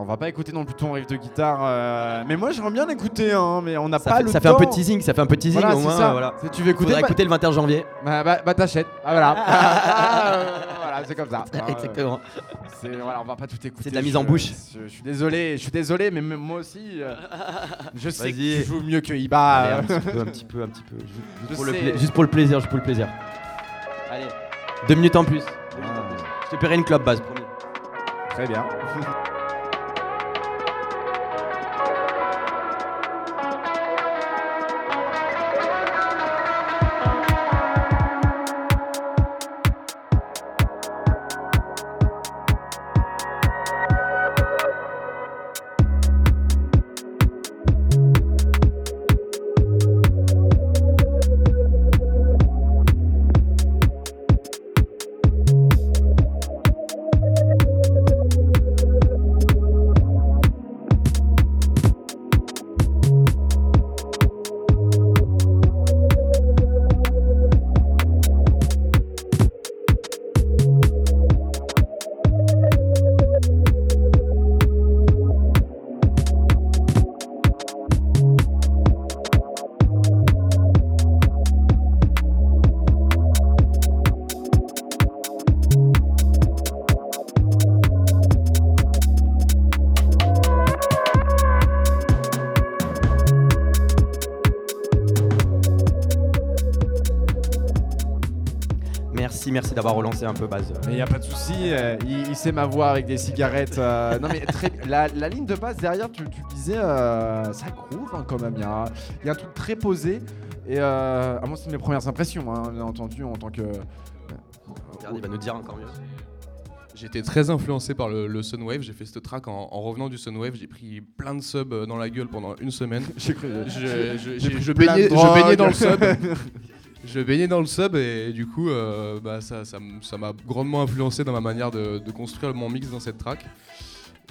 Speaker 1: On va pas écouter non plus ton riff de guitare. euh, mais moi j'aimerais bien l'écouter, hein, mais on n'a
Speaker 2: Ça,
Speaker 1: pas
Speaker 2: fait,
Speaker 1: le
Speaker 2: ça fait un peu de teasing, ça fait un peu de teasing
Speaker 1: Voilà,
Speaker 2: au
Speaker 1: c'est
Speaker 2: moins.
Speaker 1: ça.
Speaker 2: Voilà.
Speaker 1: Si tu veux écouter,
Speaker 2: Faudra
Speaker 1: bah,
Speaker 2: écouter le 21 janvier.
Speaker 1: bah, bah, bah, t'achètes. Ah, voilà. Ah, euh, voilà, c'est comme ça. Ah, euh,
Speaker 2: Exactement.
Speaker 1: c'est- voilà, on va pas tout écouter.
Speaker 2: C'est de la mise
Speaker 1: je-
Speaker 2: en bouche.
Speaker 1: Je, je suis désolé, je suis désolé, mais même moi aussi, euh, je sais que
Speaker 2: Vas-y.
Speaker 1: tu joues mieux que Iba.
Speaker 2: Allez, un petit peu, un petit peu, un petit peu. Juste, juste
Speaker 1: Je
Speaker 2: pour, le
Speaker 1: sais.
Speaker 2: pla- juste pour le plaisir, juste pour le plaisir. Allez, deux minutes en plus. Deux minutes en plus. Je te paierai une club base, promis.
Speaker 1: Très bien.
Speaker 2: D'avoir relancé un peu base.
Speaker 1: Mais y a pas de souci, euh, il, il sait m'avoir avec des cigarettes. euh, non mais très, la, la ligne de base derrière, tu, disais, euh, ça groove hein, quand même. Il y, a un- il y a un truc très posé. Et euh, ah, moi, c'est mes premières impressions, hein, bien entendu, en tant que.
Speaker 2: Regarde, il va nous dire encore mieux.
Speaker 4: J'ai été très influencé par le, le Sunwave. J'ai fait cette track en, en revenant du Sunwave. J'ai pris plein de subs dans la gueule pendant une semaine.
Speaker 1: J'ai cru.
Speaker 4: Je, je- je je baignais dans le sub. je baignais dans le sub et du coup, euh, bah, ça ça m'a grandement influencé dans ma manière de, de construire mon mix dans cette track.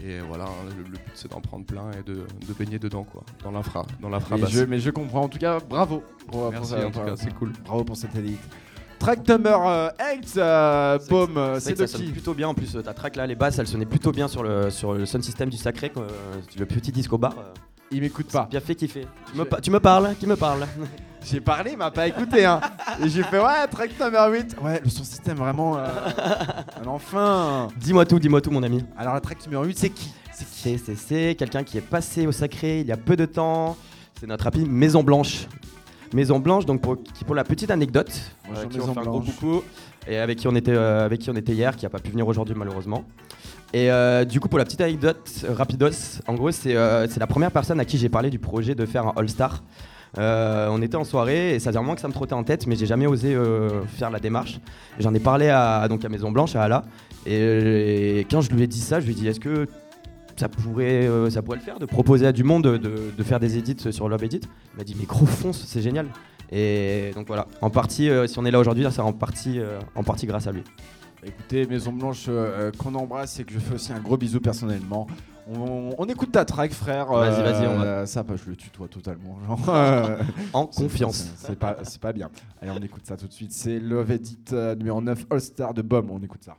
Speaker 4: Et voilà, hein, le, le but c'est d'en prendre plein et de, de baigner dedans, quoi, dans l'infra, dans l'infra
Speaker 1: mais,
Speaker 4: basse.
Speaker 1: je, mais je comprends. En tout cas, bravo. Pour,
Speaker 4: Merci,
Speaker 1: pour ça,
Speaker 4: en tout cas, c'est cool.
Speaker 1: Bravo pour cette edit. Track number 8, euh, Baume, euh,
Speaker 2: C'est ça
Speaker 1: de
Speaker 2: sonne plutôt bien en plus. euh, Ta track là, les basses, elles sonnaient plutôt bien sur le, sur le sound system du sacré, le petit disco bar.
Speaker 1: Il m'écoute pas.
Speaker 2: Bien fait kiffer. Tu
Speaker 1: Je-
Speaker 2: me, pa- tu me parles Qui me parle?
Speaker 1: J'ai parlé, il m'a pas écouté. Hein. Et j'ai fait, ouais, track number 8. Ouais, le son système vraiment. euh, un enfin.
Speaker 2: Dis-moi tout, dis-moi tout, mon ami.
Speaker 1: Alors, la track numéro 8, c'est qui?
Speaker 2: C'est qui? C'est c'est quelqu'un qui est passé au sacré il y a peu de temps. C'est notre ami Maison Blanche. Maison Blanche, donc pour, qui pour la petite anecdote,
Speaker 1: Bonjour,
Speaker 2: euh, qui
Speaker 1: Maison
Speaker 2: on fait un gros
Speaker 1: Blanche.
Speaker 2: coucou et avec qui on était, euh, avec qui on était hier, qui a pas pu venir aujourd'hui malheureusement. Et euh, du coup pour la petite anecdote euh, rapidos, en gros c'est euh, c'est la première personne à qui j'ai parlé du projet de faire un All Star. Euh, on était en soirée et ça faisait un moment que ça me trottait en tête, mais j'ai jamais osé euh, faire la démarche. J'en ai parlé à, donc à Maison Blanche, à Ala, et, quand je lui ai dit ça, je lui ai dit est-ce que ça pourrait, euh, ça pourrait le faire de proposer à du monde de, faire des edits sur Love Edit? Il m'a dit mais gros fonce, c'est génial. Et donc voilà, en partie, si on est là aujourd'hui, c'est en partie, en partie grâce à lui.
Speaker 1: Écoutez, Maison Blanche, qu'on embrasse et que je fais aussi un gros bisou personnellement. On, on écoute ta track, frère.
Speaker 2: Vas-y, vas-y, on va.
Speaker 1: euh, Ça, bah, je le tutoie totalement. genre,
Speaker 2: En confiance.
Speaker 1: c'est- pas, pas bien. Allez, on écoute ça tout de suite. C'est Love Edit euh, numéro 9, All Star de Bomb. On écoute ça.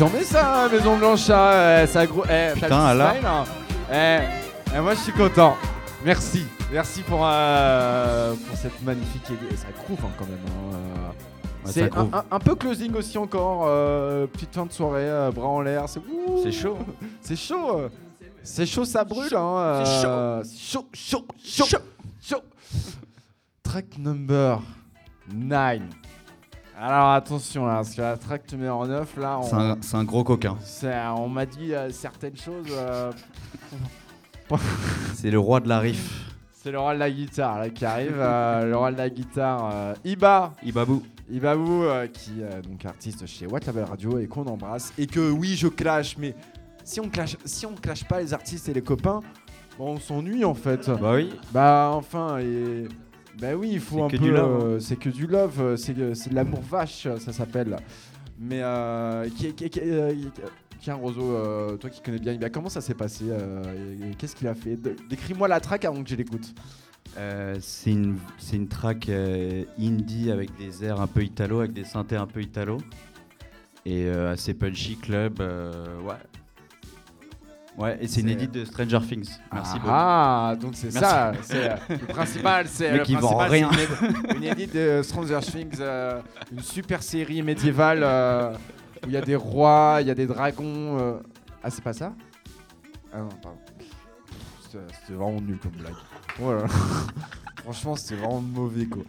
Speaker 1: Chambé ça, hein, Maison Blanche, ça. eh, ça gros. Eh,
Speaker 3: Putain, alors
Speaker 1: style, hein. Eh, eh, moi je suis content. Merci. Merci pour, euh, pour cette magnifique idée. Ça groove hein, quand même. hein, euh.
Speaker 3: Ouais,
Speaker 1: c'est un,
Speaker 3: groove.
Speaker 1: un- un peu closing aussi encore. euh, petite fin de soirée, euh, bras en l'air. C'est
Speaker 3: chaud.
Speaker 1: C'est chaud. euh. C'est chaud, ça brûle. Hein,
Speaker 2: C'est
Speaker 1: euh, chaud, chaud, chaud, chaud. Track number 9. Alors attention là, parce que la track numéro 9, là, on,
Speaker 3: C'est un, c'est un gros coquin.
Speaker 1: c'est- on m'a dit euh, certaines choses. euh,
Speaker 3: C'est le roi de la riff.
Speaker 1: c'est le roi de la guitare là, qui arrive. euh, le roi de la guitare, euh, Iba.
Speaker 3: Ibabou.
Speaker 1: Ibabou, euh, qui est donc artiste chez What Label Radio et qu'on embrasse. Et que oui, je clash, mais si on clash, si on clash pas les artistes et les copains, on s'ennuie en fait.
Speaker 3: Bah oui.
Speaker 1: Bah enfin, et... bah oui, il faut un
Speaker 3: que
Speaker 1: peu.
Speaker 3: love, hein.
Speaker 1: euh, c'est que du love, euh, c'est que- c'est de l'amour vache, ça s'appelle. Mais euh, qui, qui, qui- euh, qui- tiens Roso, euh, toi qui connais bien, Iba, comment ça s'est passé euh, Qu'est-ce qu'il a fait? Décris-moi la track avant que je l'écoute.
Speaker 3: Euh, c'est une, une track euh, indie avec des airs un peu italo, avec des synthés un peu italo. Et euh, assez punchy club. euh, ouais. Ouais, et c'est une édite de Stranger Things. Merci beaucoup.
Speaker 1: Ah, donc c'est ça. C'est le principal, c'est le
Speaker 3: vend
Speaker 1: principal,
Speaker 3: rien.
Speaker 1: Une, une édite de Stranger Things, euh, une super série médiévale euh, où il y a des rois, il y a des dragons. euh. Ah, c'est pas ça? Ah non, pardon. C'était c'était vraiment nul comme blague. Voilà. Franchement, c'était vraiment mauvais quoi.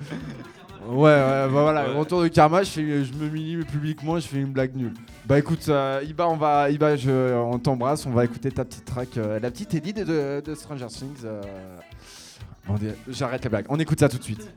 Speaker 1: Ouais, ouais, bah voilà,
Speaker 4: Ouais.
Speaker 1: retour de karma, je, fais, je me mini publiquement, je fais une blague nulle. Bah écoute, euh, Iba, on va, Iba, je, on t'embrasse, on va écouter ta petite track, euh, la petite édite de, de Stranger Things. euh. Bon, j'arrête la blague, on écoute ça tout de suite.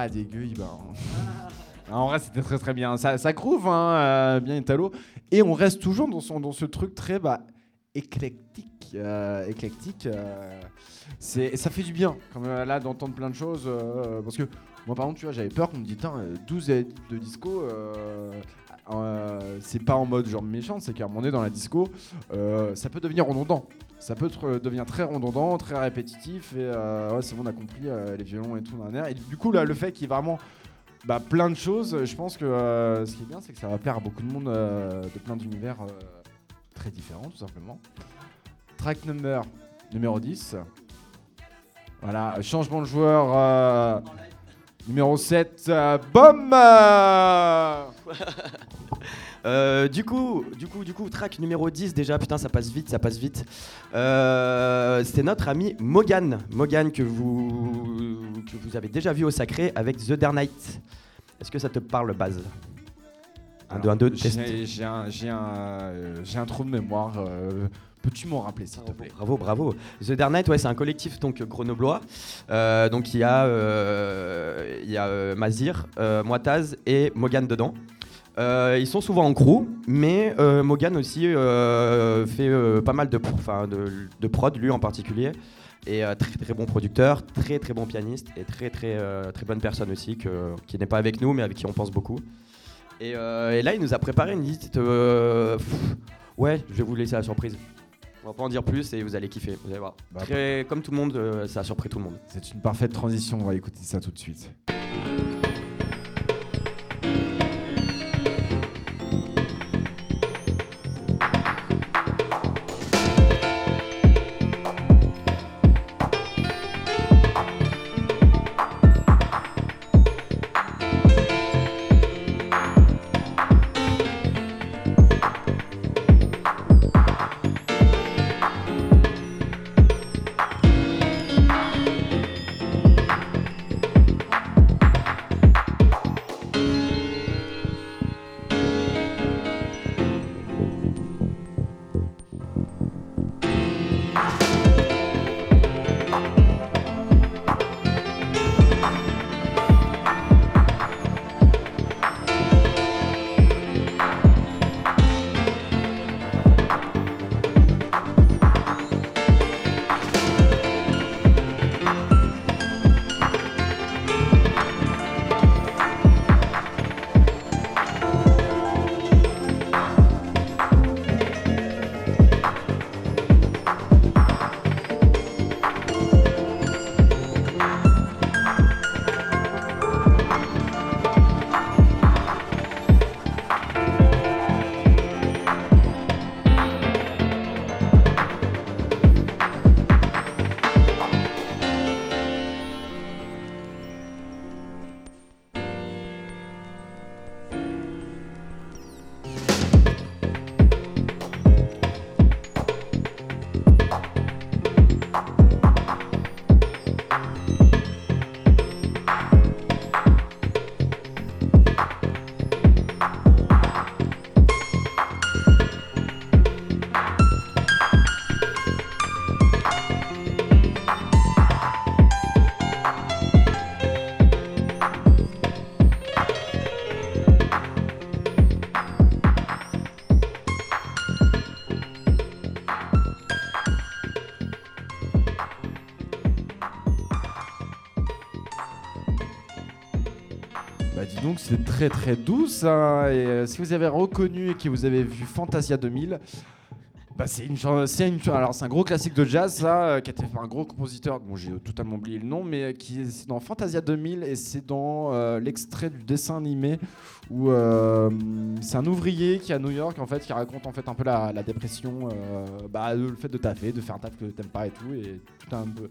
Speaker 1: Pas dégueu, il va. En vrai, c'était très très bien. Ça, ça groove, hein, euh, bien Italo. Et on reste toujours dans, son, dans ce truc très bah, éclectique. euh, éclectique. euh, ça fait du bien, comme euh, là, d'entendre plein de choses. euh, parce que moi, par exemple, tu vois, j'avais peur qu'on me dise, Tain, euh, 12 edits de disco. euh, euh, c'est pas en mode genre méchant, c'est qu'à un moment donné dans la disco, euh, ça peut devenir redondant. Ça peut tr- devenir très redondant, très répétitif. Et euh, ouais, c'est bon, on a compris euh, les violons et tout dans l'air. Et du coup, là, le fait qu'il y ait vraiment bah, plein de choses, je pense que euh, ce qui est bien, c'est que ça va plaire à beaucoup de monde euh, de plein d'univers euh, très différents, tout simplement. Track number numéro 10. Voilà, changement de joueur euh, numéro 7. euh, Bom euh,
Speaker 2: du coup, du coup, du coup, track numéro 10 déjà, putain, ça passe vite, ça passe vite. Euh, C'était notre ami Mogan, Mogan que vous, que vous avez déjà vu au Sacré avec The Dark Knight. Est-ce que ça te parle, Baz? 1, 2, 1, 2, test.
Speaker 1: J'ai j'ai un, j'ai un, euh, un trou de mémoire. euh, Peux-tu m'en rappeler, s'il te plaît?
Speaker 2: Bravo, bravo. The Dark Knight, ouais, c'est un collectif donc grenoblois. Euh, donc il y a, euh, il y a Mazir, Moitaz et Mogan dedans. Euh, ils sont souvent en crew, mais euh, Mogan aussi euh, fait euh, pas mal de, pro- enfin, de, de prod, lui en particulier. Et très très bon producteur, très très bon pianiste et très très très bonne personne aussi que- qui n'est pas avec nous mais avec qui on pense beaucoup. Et, et là il nous a préparé une liste. pff, ouais, je vais vous laisser la surprise. On va pas en dire plus et vous allez kiffer, vous allez voir.
Speaker 1: Bah,
Speaker 2: Très, comme tout le monde, euh, ça a surpris tout le monde.
Speaker 1: C'est une parfaite transition, on va écouter ça tout de suite. Très doux ça. Et euh, si vous avez reconnu et que vous avez vu Fantasia 2000, bah c'est une, alors c'est un gros classique de jazz euh, qui a été fait par un gros compositeur dont j'ai totalement oublié le nom, mais euh, qui est c'est dans Fantasia 2000 et c'est dans l'extrait du dessin animé où c'est un ouvrier qui est à New York en fait, qui raconte en fait un peu la, dépression, bah, le fait de taffer, de faire un taf que t'aimes pas et tout, et tout un peu.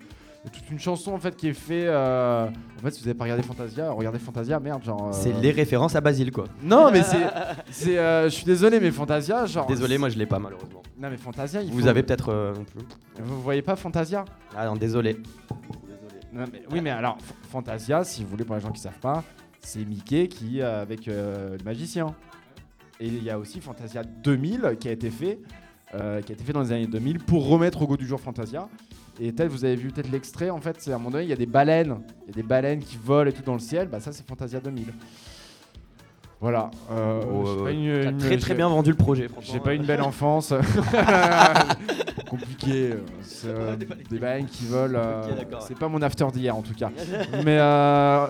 Speaker 1: Toute une chanson en fait qui est fait. euh, En fait, si vous avez pas regardé Fantasia, regardez Fantasia, merde, genre. euh,
Speaker 2: C'est les références à Basile, quoi.
Speaker 1: Non, mais c'est. c'est, euh, je suis désolé, mais Fantasia, genre.
Speaker 2: Désolé, moi je l'ai pas, malheureusement.
Speaker 1: Non, mais Fantasia, il
Speaker 2: Vous
Speaker 1: faut-
Speaker 2: avez peut-être euh, non plus.
Speaker 1: Vous voyez pas Fantasia?
Speaker 2: Ah non, désolé.
Speaker 1: Non, mais- Oui, mais alors, Fantasia, si vous voulez, pour les gens qui savent pas, c'est Mickey qui avec le magicien. Et il y a aussi Fantasia 2000 qui a été fait, euh, qui a été fait dans les années 2000 pour remettre au goût du jour Fantasia. Et peut-être vous avez vu peut-être l'extrait, en fait, c'est à un moment donné, il y a des baleines. Il y a des baleines qui volent et tout dans le ciel. Bah ça, c'est Fantasia 2000. Voilà. Euh,
Speaker 2: Oh,
Speaker 1: pas une- une-
Speaker 2: très très bien vendu le projet, franchement.
Speaker 1: J'ai pas une belle enfance. Compliqué. euh, c'est, euh, des baleines qui volent. euh, c'est pas mon after d'hier en tout cas. Mais euh,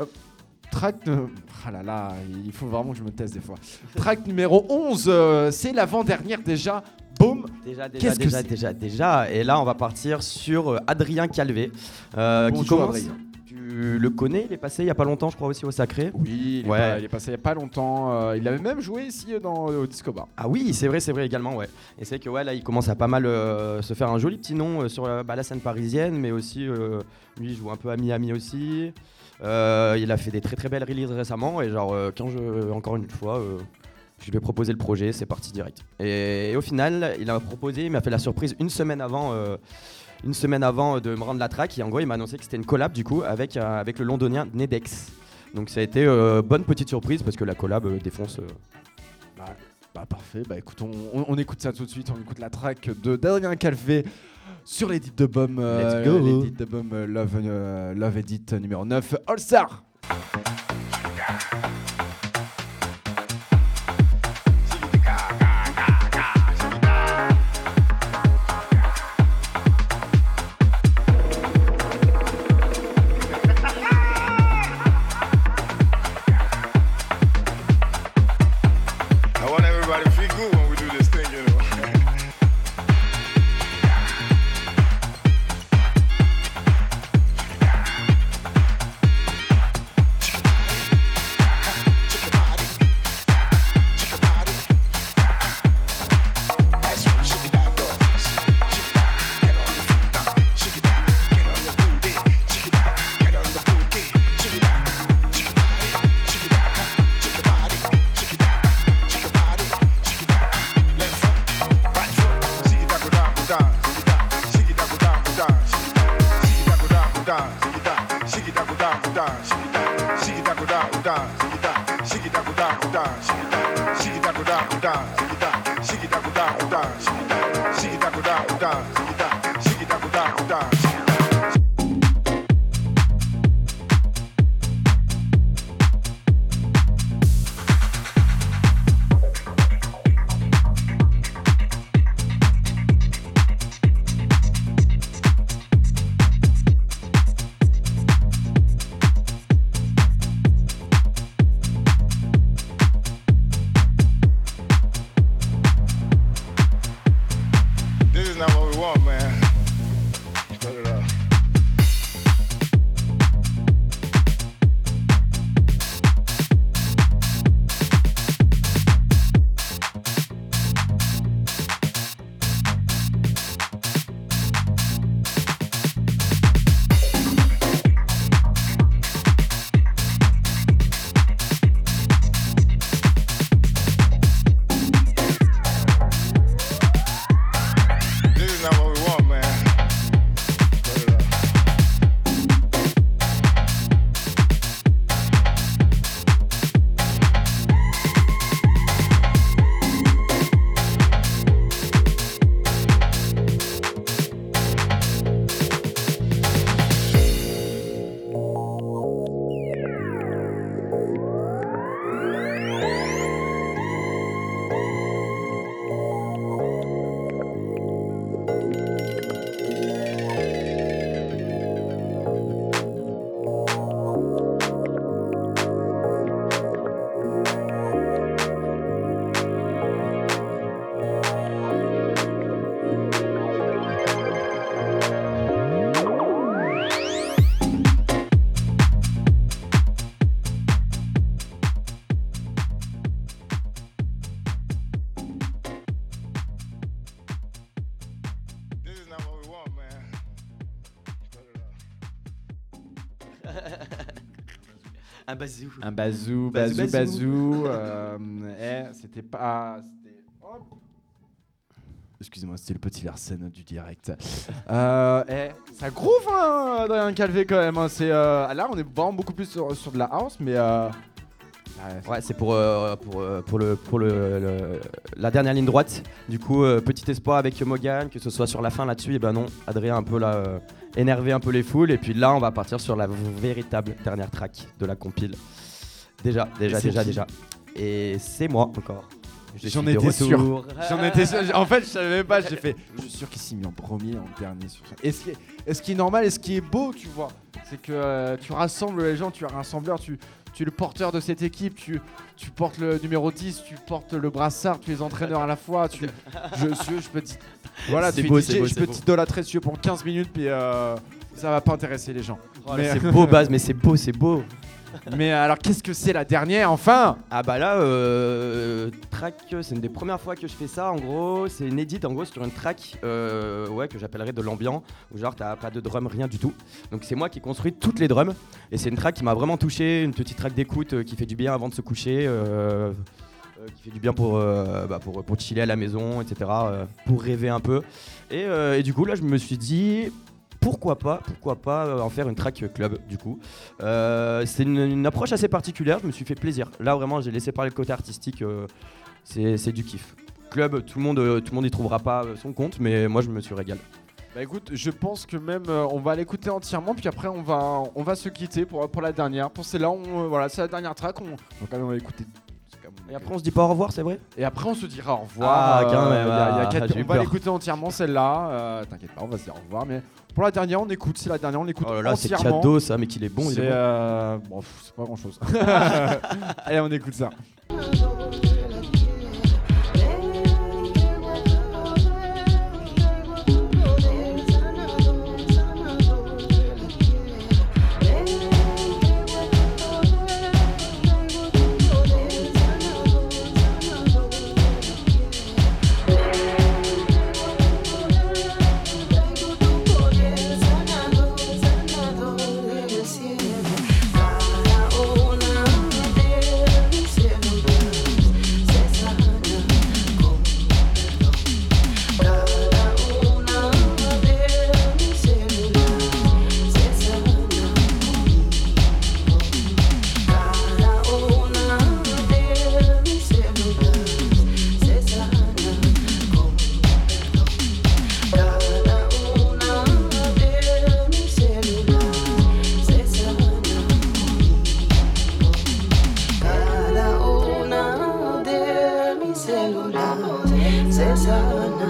Speaker 1: track. Ah là là, il faut vraiment que je me teste des fois. Track numéro 11, euh, c'est l'avant-dernière déjà. Boum
Speaker 2: Déjà, déjà,
Speaker 1: Qu'est-ce que
Speaker 2: déjà,
Speaker 1: c'est
Speaker 2: déjà, déjà. Et là, on va partir sur euh, Adrien Calvé, euh, qui commence.
Speaker 1: Adrien.
Speaker 2: Tu le connais Il est passé il y a pas longtemps, je crois aussi au Sacré.
Speaker 1: Oui, il est,
Speaker 2: Ouais.
Speaker 1: pas- il est passé il y a pas longtemps. euh, il avait même joué ici euh, dans, au Disco Bar.
Speaker 2: Ah oui, c'est vrai, c'est vrai également, ouais. Et c'est que ouais, là, il commence à pas mal euh, se faire un joli petit nom euh, sur bah, la scène parisienne, mais aussi euh, lui, il joue un peu à Miami aussi. Euh, il a fait des très très belles releases récemment, et genre euh, quand je, encore une fois, euh, je lui ai proposé le projet, c'est parti direct. Et, et au final, il a proposé, il m'a fait la surprise une semaine avant. euh, une semaine avant de me rendre la track et en gros il m'a annoncé que c'était une collab du coup avec, euh, avec le londonien Nedex donc ça a été euh, bonne petite surprise parce que la collab euh, défonce
Speaker 1: Bah, bah, parfait, bah écoute, on, on- on écoute ça tout de suite, on écoute la track de d'Adrien Calvé sur l'édit de Bum, euh,
Speaker 2: Let's go.
Speaker 1: l'édit de Bum euh, Love, Love Edit numéro 9, All Star
Speaker 2: bazou.
Speaker 1: Un bazou,
Speaker 2: Bazou,
Speaker 1: bazou,
Speaker 2: bazou.
Speaker 1: bazou. euh, eh, c'était pas. hop. Excusez-moi, c'était le petit Larsen du direct. euh, eh, ça groove, hein, Adrien Calvé, quand même. hein, C'est, euh, là, on est vraiment beaucoup plus sur, sur de la house, mais.
Speaker 2: Ouais, c'est pour, euh, pour, euh, pour, le, pour le, le- la dernière ligne droite. Du coup, euh, petit espoir avec Mogan, que ce soit sur la fin là-dessus. Et ben non, Adrien un peu là, euh, énervé un peu les foules. Et puis là, on va partir sur la véritable dernière track de la compile. Déjà, déjà,
Speaker 1: c'est
Speaker 2: déjà,
Speaker 1: qui
Speaker 2: déjà. Et c'est moi encore. Je
Speaker 1: J'en
Speaker 2: suis de
Speaker 1: étais sûr.
Speaker 2: retour.
Speaker 1: J'en étais sûr. En fait, je savais même pas. J'ai fait. Je suis sûr qu'il s'est mis en premier, en dernier sur ça. Et ce qui est, et ce qui est normal et ce qui est beau, tu vois, c'est que euh, tu rassembles les gens, tu es un rassembleur, tu, tu es le porteur de cette équipe, tu, tu portes le numéro 10, tu portes le brassard, tu es entraîneur à la fois. Tu, je, je, je peux. Voilà, tu
Speaker 2: beau,
Speaker 1: DJ,
Speaker 2: beau,
Speaker 1: je peux t'idolâtrer pour 15 minutes, puis euh, ça va pas intéresser les gens.
Speaker 2: Oh
Speaker 1: Mais-
Speaker 2: C'est beau, Baz, mais c'est beau, c'est beau.
Speaker 1: Mais alors, qu'est-ce que c'est la dernière, enfin?
Speaker 2: Ah bah là, euh, track, c'est une des premières fois que je fais ça. En gros, c'est une edit en gros sur une track, euh, ouais, que j'appellerais de l'ambiant, où genre t'as pas de drum, rien du tout. Donc c'est moi qui construis toutes les drums, et c'est une track qui m'a vraiment touché, une petite track d'écoute euh, qui fait du bien avant de se coucher. euh, euh, qui fait du bien pour, bah, pour, pour chiller à la maison, etc. pour rêver un peu. Et, et du coup, là, je me suis dit, pourquoi pas, pourquoi pas euh, en faire une track club, du coup. Euh, c'est une, approche assez particulière, je me suis fait plaisir. Là, vraiment, j'ai laissé parler le côté artistique, euh, c'est du kiff. Club, tout le monde, tout le monde y trouvera pas son compte, mais moi, je me suis régalé.
Speaker 1: Bah écoute, je pense que même on va l'écouter entièrement, puis après on va se quitter pour, la dernière. Pour celle-là, voilà, c'est la dernière track. On, donc même on va écouter.
Speaker 2: Et après, on se dit pas au revoir, c'est vrai
Speaker 1: Et après on se dira au revoir.
Speaker 2: Ah, quand
Speaker 1: il
Speaker 2: même,
Speaker 1: y a- il y a
Speaker 2: ah,
Speaker 1: quatre-
Speaker 2: j'ai eu
Speaker 1: on va
Speaker 2: peur.
Speaker 1: l'écouter entièrement celle-là. euh, T'inquiète pas, on va se dire au revoir. Mais pour la dernière, on écoute. C'est la dernière, on l'écoute
Speaker 2: Oh là là, c'est
Speaker 1: entièrement.
Speaker 2: cadeau ça, mais qu'il est bon, il
Speaker 1: C'est
Speaker 2: est bon.
Speaker 1: euh, bon, pff, c'est pas grand chose. Allez, on écoute ça. Yes, I know.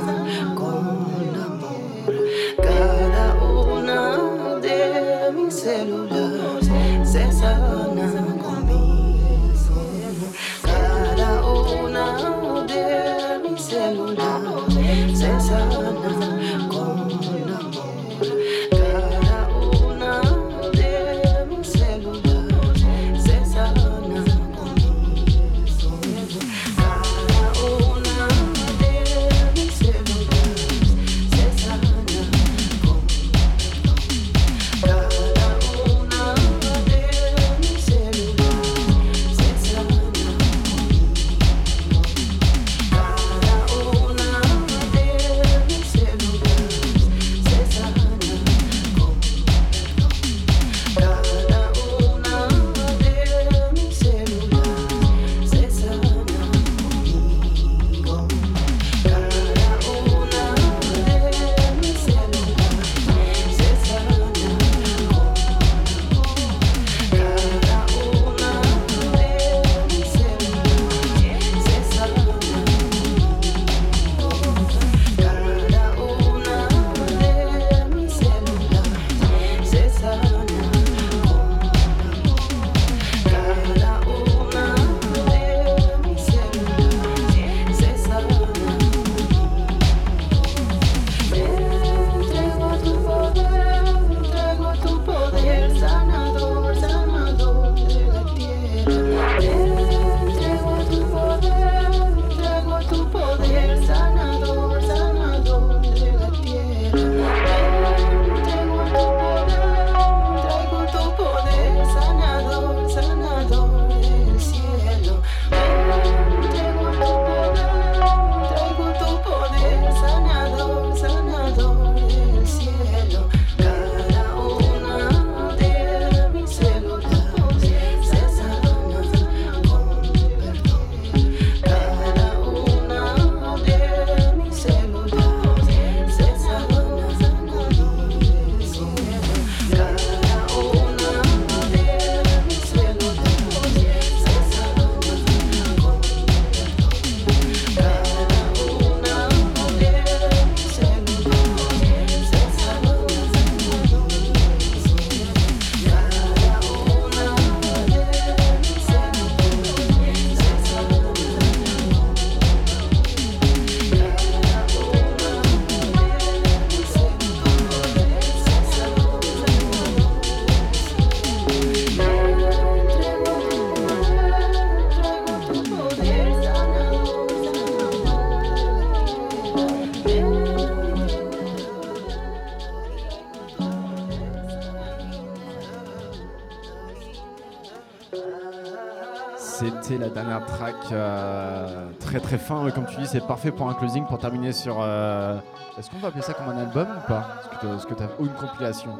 Speaker 1: Fin, comme tu dis, c'est parfait pour un closing, pour terminer sur. euh, Est-ce qu'on va appeler ça comme un album ou pas? Est-ce que que t'as- Ou une compilation?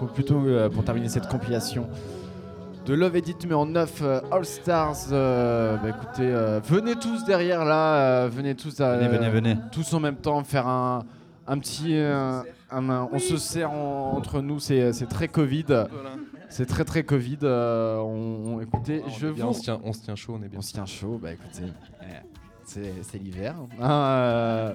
Speaker 1: Ou plutôt euh, pour terminer cette compilation de Love Edit numéro 9 euh, All Stars. euh, bah, écoutez, euh, venez tous derrière là, euh, venez tous, à-
Speaker 3: Venez, venez, venez.
Speaker 1: tous en même temps faire un, un petit. euh, un- un- on se sert en- entre nous, c'est c'est très Covid. C'est très très Covid. euh, on, on- écoutez,
Speaker 4: On
Speaker 1: je
Speaker 4: est bien,
Speaker 1: vous.
Speaker 4: on, se tient, on se tient chaud, on est bien.
Speaker 1: On se tient chaud, bah écoutez, c'est l'hiver. hein, euh,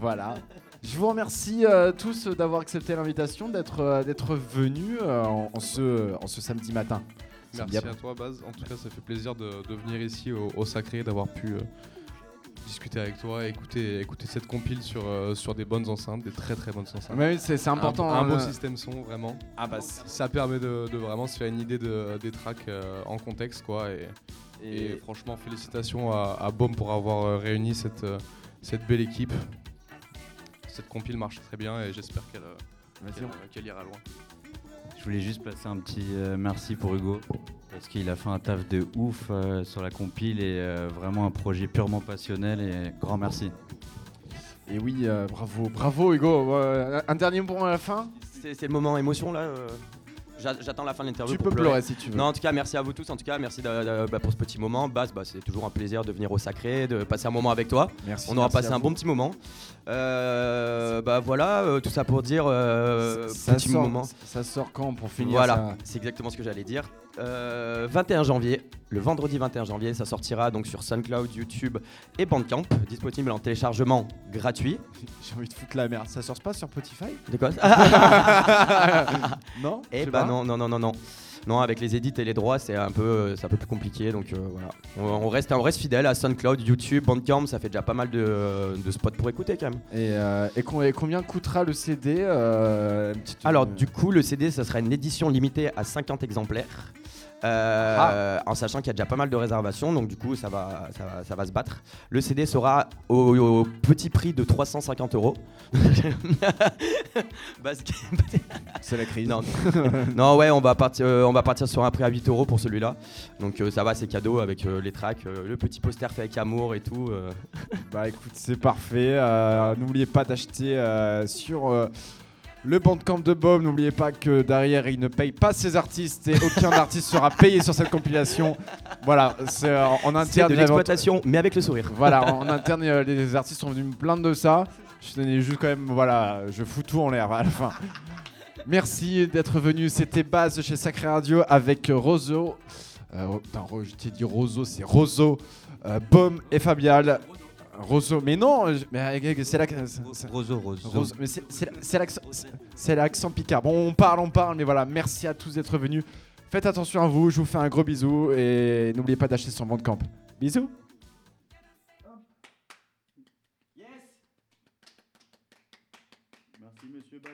Speaker 1: voilà. Je vous remercie euh, tous d'avoir accepté l'invitation, d'être euh, d'être venus en, en ce, en ce samedi matin.
Speaker 4: Merci à toi, Baz. En tout cas, ça fait plaisir de, de venir ici au, au Sacré, d'avoir pu euh, discuter avec toi, écouter, écouter cette compile sur, euh, sur des bonnes enceintes, des très très bonnes enceintes.
Speaker 1: C'est c'est important.
Speaker 4: Un, un beau
Speaker 1: hein,
Speaker 4: système son, vraiment.
Speaker 1: Ah bah,
Speaker 4: Ça permet de, de vraiment se faire une idée de- des tracks euh, en contexte, quoi. Et, et
Speaker 1: et,
Speaker 4: franchement, félicitations à, à Baume pour avoir euh, réuni cette, euh, cette belle équipe. Cette compile marche très bien et j'espère qu'elle euh, ira loin.
Speaker 3: Je voulais juste placer un petit euh, merci pour Hugo parce qu'il a fait un taf de ouf euh, sur la compile et euh, vraiment un projet purement passionnel et grand merci.
Speaker 1: Et oui, euh, bravo, bravo Hugo. Un dernier mot à la fin?
Speaker 2: C'est c'est le moment émotion là. J'a- J'attends la fin de l'interview.
Speaker 1: Tu
Speaker 2: pour
Speaker 1: peux pleurer si tu veux.
Speaker 2: Non, en tout cas, merci à vous tous. En tout cas, merci de- de- bah, pour ce petit moment. Baz, bah, c'est toujours un plaisir de venir au Sacré, de passer un moment avec toi.
Speaker 1: Merci.
Speaker 2: On aura
Speaker 1: merci
Speaker 2: passé un
Speaker 1: vous.
Speaker 2: bon petit moment. Euh, bah voilà, euh, tout ça pour dire euh,
Speaker 1: ça,
Speaker 2: petit
Speaker 1: sort,
Speaker 2: moment.
Speaker 1: ça sort quand pour finir
Speaker 2: Voilà,
Speaker 1: ça?
Speaker 2: c'est exactement ce que j'allais dire. Euh, 21 janvier, le vendredi 21 janvier, ça sortira donc sur SoundCloud, YouTube et Bandcamp, disponible en téléchargement gratuit.
Speaker 1: J'ai envie de foutre la merde. Ça sort pas sur Spotify?
Speaker 2: De quoi?
Speaker 1: Non
Speaker 2: Eh bah non, non, non, non, non. Non, avec les édits et les droits, c'est un peu, euh, c'est un peu plus compliqué. Donc euh, voilà, on, on reste, on reste fidèle à SoundCloud, YouTube, Bandcamp. Ça fait déjà pas mal de, de spots pour écouter quand même.
Speaker 1: Et, euh, et com- et combien coûtera le CD euh, petite-
Speaker 2: Alors
Speaker 1: euh,
Speaker 2: du coup, le CD, ça sera une édition limitée à 50 exemplaires. Euh, En sachant qu'il y a déjà pas mal de réservations, donc du coup ça va, ça va, ça va se battre. Le CD sera au, au petit prix de 350 euros.
Speaker 1: C'est la crise.
Speaker 2: non, non, ouais, on va partir, euh, on va partir sur un prix à 8 euros pour celui-là. Donc euh, ça va, c'est cadeau avec les tracks, le petit poster fait avec amour et tout.
Speaker 1: Bah écoute, c'est parfait. Euh, N'oubliez pas d'acheter euh, sur euh, le bandcamp de Bob. N'oubliez pas que derrière, il ne paye pas ses artistes et aucun artiste sera payé sur cette compilation. Voilà, c'est euh, en
Speaker 2: C'est
Speaker 1: interne.
Speaker 2: de l'exploitation, mais avec le sourire.
Speaker 1: Voilà, en interne, euh, les artistes sont venus me plaindre de ça. Je tenais juste quand même, voilà, je fous tout en l'air à la fin. Merci d'être venu. C'était Baz chez Sacré Radio avec Rozo. Euh, putain, je t'ai dit Rozo, c'est Rozo, euh, Baume et Fabial. Rozo, mais non, je- mais euh, c'est
Speaker 3: Roso, Roso.
Speaker 1: Rose- mais c'est- c'est c'est l'accent c'est- c'est l'accent picard. Bon, on parle, on parle, mais voilà, merci à tous d'être venus. Faites attention à vous, je vous fais un gros bisou et n'oubliez pas d'acheter son camp. Bisous.